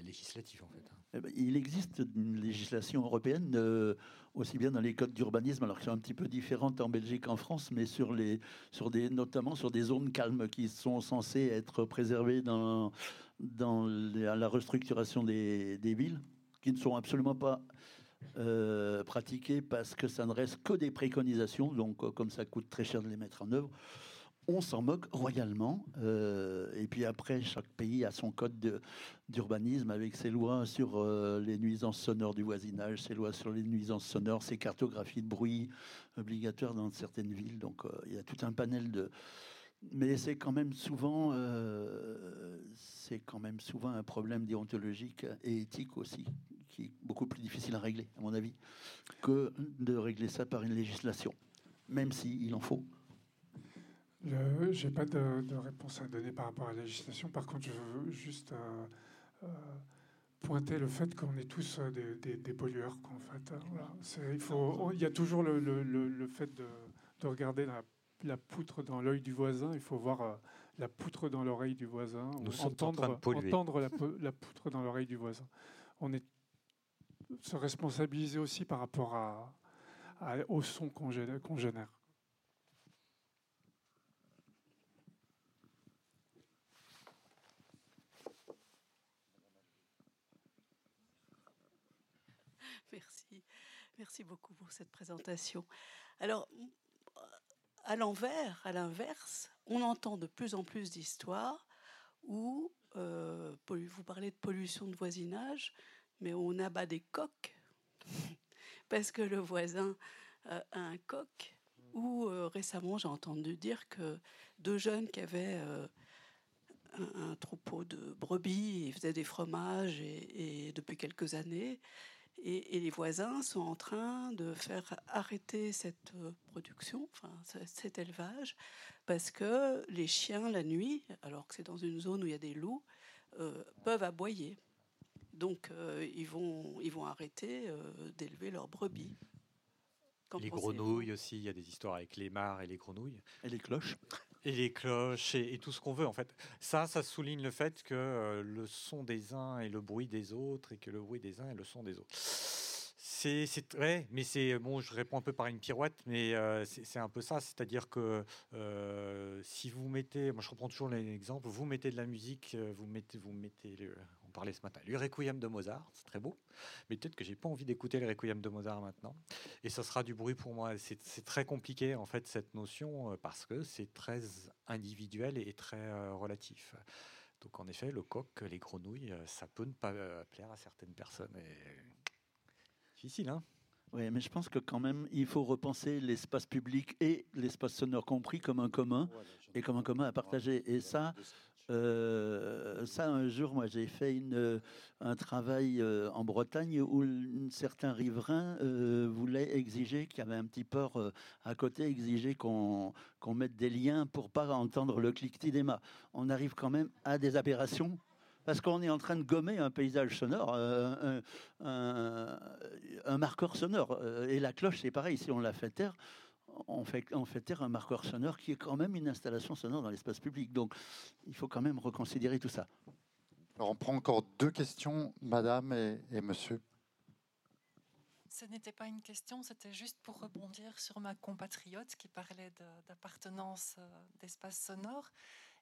législatif en fait. Eh ben, il existe une législation européenne, euh, aussi bien dans les codes d'urbanisme, alors qu'ils sont un petit peu différentes en Belgique qu'en France, mais sur les, sur des, notamment sur des zones calmes qui sont censées être préservées dans, dans la restructuration des, des villes, qui ne sont absolument pas euh, pratiquées parce que ça ne reste que des préconisations, donc comme ça coûte très cher de les mettre en œuvre on s'en moque royalement. Euh, et puis après, chaque pays a son code d'urbanisme avec ses lois sur euh, les nuisances sonores du voisinage, ses lois sur les nuisances sonores, ses cartographies de bruit obligatoires dans certaines villes. Donc euh, il y a tout un panel de. Mais c'est quand même souvent, c'est quand même souvent un problème déontologique et éthique aussi, qui est beaucoup plus difficile à régler, à mon avis, que de régler ça par une législation, même s'il en faut. Je n'ai pas de, réponse à donner par rapport à la législation. Par contre, je veux juste euh, euh, pointer le fait qu'on est tous euh, des, pollueurs. En fait. il, faut, il y a toujours le, le, fait de, de regarder la, la, poutre dans l'œil du voisin. Il faut voir la poutre dans l'oreille du voisin. Nous entendre, entendre la, la, poutre dans l'oreille du voisin. On est se responsabiliser aussi par rapport à, au son qu'on génère. Merci beaucoup pour cette présentation. Alors, à l'envers, à l'inverse, on entend de plus en plus d'histoires où euh, vous parlez de pollution de voisinage, mais on abat des coques parce que le voisin euh, a un coq. Ou euh, récemment, j'ai entendu dire que deux jeunes qui avaient un, troupeau de brebis, ils faisaient des fromages et depuis quelques années, et, les voisins sont en train de faire arrêter cette euh, production, enfin cet élevage, parce que les chiens la nuit, alors que c'est dans une zone où il y a des loups, euh, peuvent aboyer. Donc euh, ils, vont, ils vont arrêter d'élever leurs brebis. les grenouilles aussi, il y a des histoires avec les mares et les grenouilles. Et les cloches et les cloches et, tout ce qu'on veut en fait. Ça, ça souligne le fait que euh, le son des uns est le bruit des autres et que le bruit des uns est le son des autres. C'est vrai, mais c'est bon. Je réponds un peu par une pirouette, mais euh, c'est un peu ça. C'est-à-dire que euh, si vous mettez, moi je reprends toujours l'exemple, vous mettez de la musique, vous mettez, vous mettez parlait ce matin, le Requiem de Mozart, c'est très beau, mais peut-être que j'ai pas envie d'écouter le Requiem de Mozart maintenant. Et ça sera du bruit pour moi. C'est très compliqué en fait cette notion euh, parce que c'est très individuel et très euh, relatif. Donc en effet, le coq, les grenouilles, euh, ça peut ne pas plaire à certaines personnes. Et... Difficile, hein oui, mais je pense que quand même, il faut repenser l'espace public et l'espace sonore compris comme un commun et comme un commun à partager. Et ça, euh, ça, un jour, moi, j'ai fait une, un travail euh, en Bretagne où certains riverains euh, voulaient exiger, qu'il y avait un petit port à côté, exiger qu'on mette des liens pour pas entendre le cliquetis des mâts. On arrive quand même à des aberrations parce qu'on est en train de gommer un paysage sonore, un, marqueur sonore. Et la cloche, c'est pareil, si on la fait taire, on fait, on fait taire un marqueur sonore qui est quand même une installation sonore dans l'espace public. Donc, il faut quand même reconsidérer tout ça. Alors, on prend encore deux questions, madame et, monsieur. Ce n'était pas une question, c'était juste pour rebondir sur ma compatriote qui parlait d'appartenance euh, d'espace sonore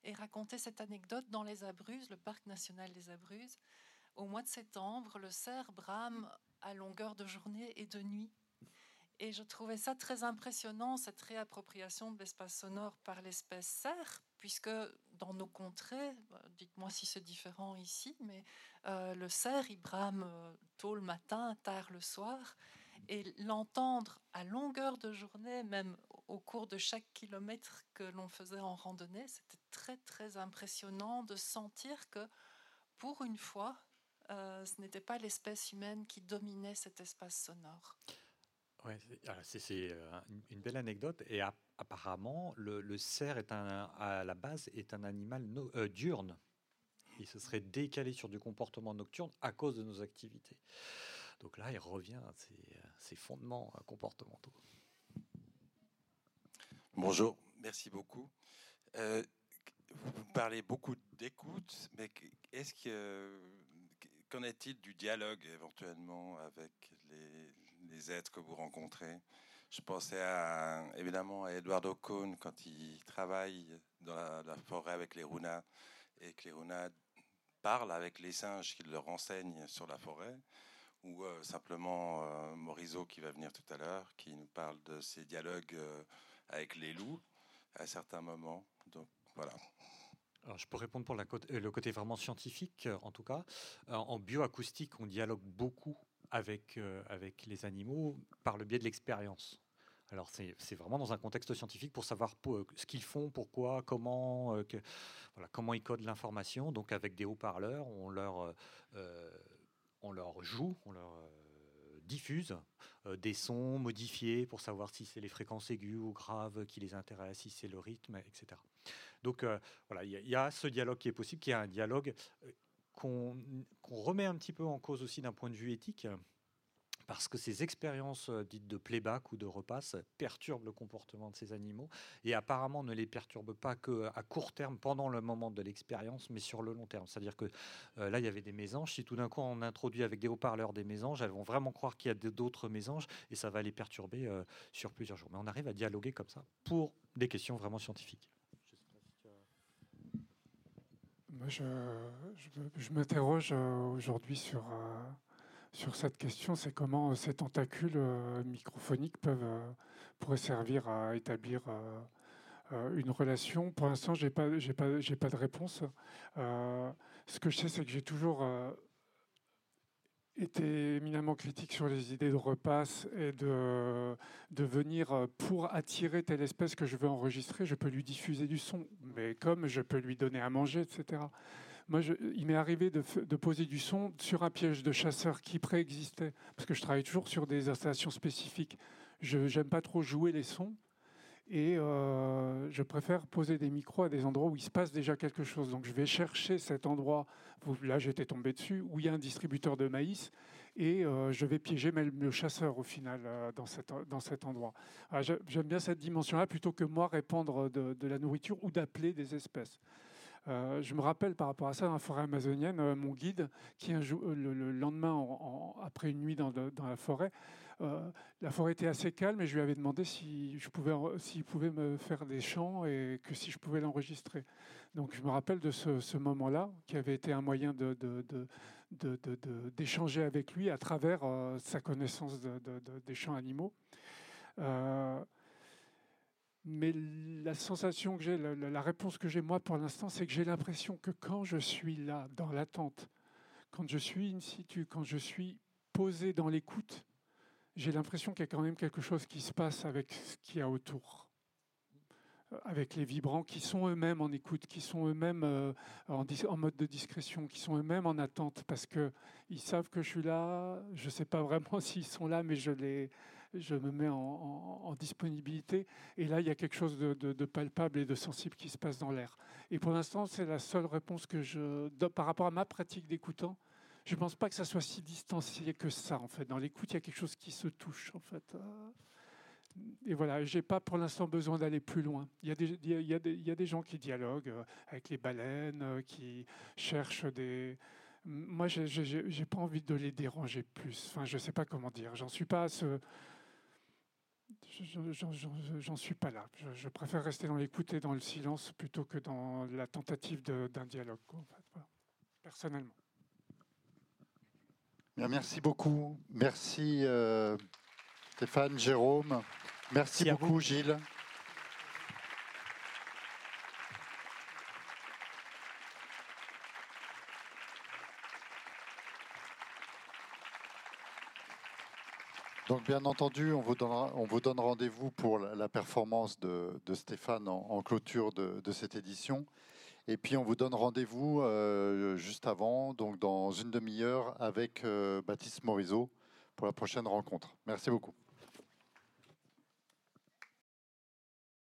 et raconter cette anecdote dans les Abruzzes, le parc national des Abruzzes. Au mois de septembre, le cerf brame à longueur de journée et de nuit et je trouvais ça très impressionnant, cette réappropriation de l'espace sonore par l'espèce cerf, puisque dans nos contrées, bah, dites-moi si c'est différent ici, mais euh, le cerf, il brame euh, tôt le matin, tard le soir, et l'entendre à longueur de journée, même au cours de chaque kilomètre que l'on faisait en randonnée, c'était très très impressionnant de sentir que pour une fois, euh, ce n'était pas l'espèce humaine qui dominait cet espace sonore. Ouais, c'est euh, une belle anecdote. Et apparemment, le, cerf est un, à la base est un animal euh, diurne. Il se serait décalé sur du comportement nocturne à cause de nos activités. Donc là, il revient à ses, fondements euh, comportementaux. Bonjour, merci beaucoup. vous parlez beaucoup d'écoute, mais est-ce que qu'en est-il du dialogue éventuellement avec les, les êtres que vous rencontrez. Je pensais évidemment à Eduardo Cohn quand il travaille dans la, forêt avec les Runas et que les Runas parlent avec les singes qui leur enseignent sur la forêt, ou euh, simplement euh, qui va venir tout à l'heure, qui nous parle de ses dialogues euh, avec les loups à certains moments. Donc voilà. Alors, je peux répondre pour la le côté vraiment scientifique, en tout cas. En bioacoustique, on dialogue beaucoup avec, euh, avec les animaux par le biais de l'expérience. Alors c'est vraiment dans un contexte scientifique pour savoir euh, ce qu'ils font, pourquoi, comment, euh, voilà, comment ils codent l'information. Donc avec des haut-parleurs, on leur, on leur joue, on leur diffuse des sons modifiés pour savoir si c'est les fréquences aiguës ou graves qui les intéressent, si c'est le rythme, etc. Donc voilà, il y, a ce dialogue qui est possible, qui est un dialogue qu'on remet un petit peu en cause aussi d'un point de vue éthique, parce que ces expériences euh, dites de playback ou de repasse perturbent le comportement de ces animaux et apparemment ne les perturbent pas que à court terme pendant le moment de l'expérience, mais sur le long terme. C'est-à-dire que euh, là, il y avait des mésanges. Si tout d'un coup on introduit avec des haut-parleurs des mésanges, elles vont vraiment croire qu'il y a d'autres mésanges et ça va les perturber euh, sur plusieurs jours. Mais on arrive à dialoguer comme ça pour des questions vraiment scientifiques. Je, je, m'interroge euh, aujourd'hui sur, euh, sur cette question, c'est comment ces tentacules euh, microphoniques peuvent, pourraient servir à établir une relation. Pour l'instant, je n'ai pas, pas de réponse. ce que je sais, c'est que j'ai toujours était éminemment critique sur les idées de repasse et de, de venir euh, pour attirer telle espèce que je veux enregistrer, je peux lui diffuser du son, mais comme je peux lui donner à manger, etc. Moi, il m'est arrivé de, de, poser du son sur un piège de chasseur qui préexistait, parce que je travaille toujours sur des installations spécifiques. Je n'aime pas trop jouer les sons. Et euh, je préfère poser des micros à des endroits où il se passe déjà quelque chose. Donc je vais chercher cet endroit, là j'étais tombé dessus, où il y a un distributeur de maïs, et euh, je vais piéger même le chasseur au final euh, dans, cet endroit. Ah, j'aime bien cette dimension-là plutôt que moi répandre de, la nourriture ou d'appeler des espèces. Je me rappelle par rapport à ça, dans la forêt amazonienne, mon guide, qui le, lendemain, après une nuit dans la forêt, euh, la forêt était assez calme et je lui avais demandé si je pouvais, s'il pouvait me faire des chants et que si je pouvais l'enregistrer. Donc je me rappelle de ce, moment-là, qui avait été un moyen d'échanger avec lui à travers sa connaissance des chants animaux. Mais la sensation que j'ai, la, réponse que j'ai moi pour l'instant, c'est que j'ai l'impression que quand je suis là, dans l'attente, quand je suis in situ, quand je suis posé dans l'écoute, j'ai l'impression qu'il y a quand même quelque chose qui se passe avec ce qu'il y a autour. Avec les vibrants qui sont eux-mêmes en écoute, qui sont eux-mêmes euh, en, en, mode de discrétion, qui sont eux-mêmes en attente parce qu'ils savent que je suis là. Je ne sais pas vraiment s'ils sont là, mais je les, je me mets en, disponibilité. Et là, il y a quelque chose de, palpable et de sensible qui se passe dans l'air. Et pour l'instant, c'est la seule réponse que je donne par rapport à ma pratique d'écoutant. Je ne pense pas que ça soit si distancié que ça, en fait. Dans l'écoute, il y a quelque chose qui se touche, en fait. Et voilà, je n'ai pas pour l'instant besoin d'aller plus loin. Il y, a des, gens qui dialoguent euh, avec les baleines, euh, qui cherchent des, moi, je n'ai pas envie de les déranger plus. Enfin, je ne sais pas comment dire. J'en suis pas J'en suis pas là. Je, préfère rester dans l'écoute et dans le silence plutôt que dans la tentative d'un dialogue, personnellement. Bien, merci beaucoup. Merci euh, Stéphane, Jérôme. Merci, beaucoup, Gilles. Donc bien entendu, on vous donne rendez-vous pour la performance de, Stéphane en, clôture de, cette édition. Et puis on vous donne rendez-vous euh, juste avant, donc dans une demi-heure, avec euh, Baptiste Morisot pour la prochaine rencontre. Merci beaucoup.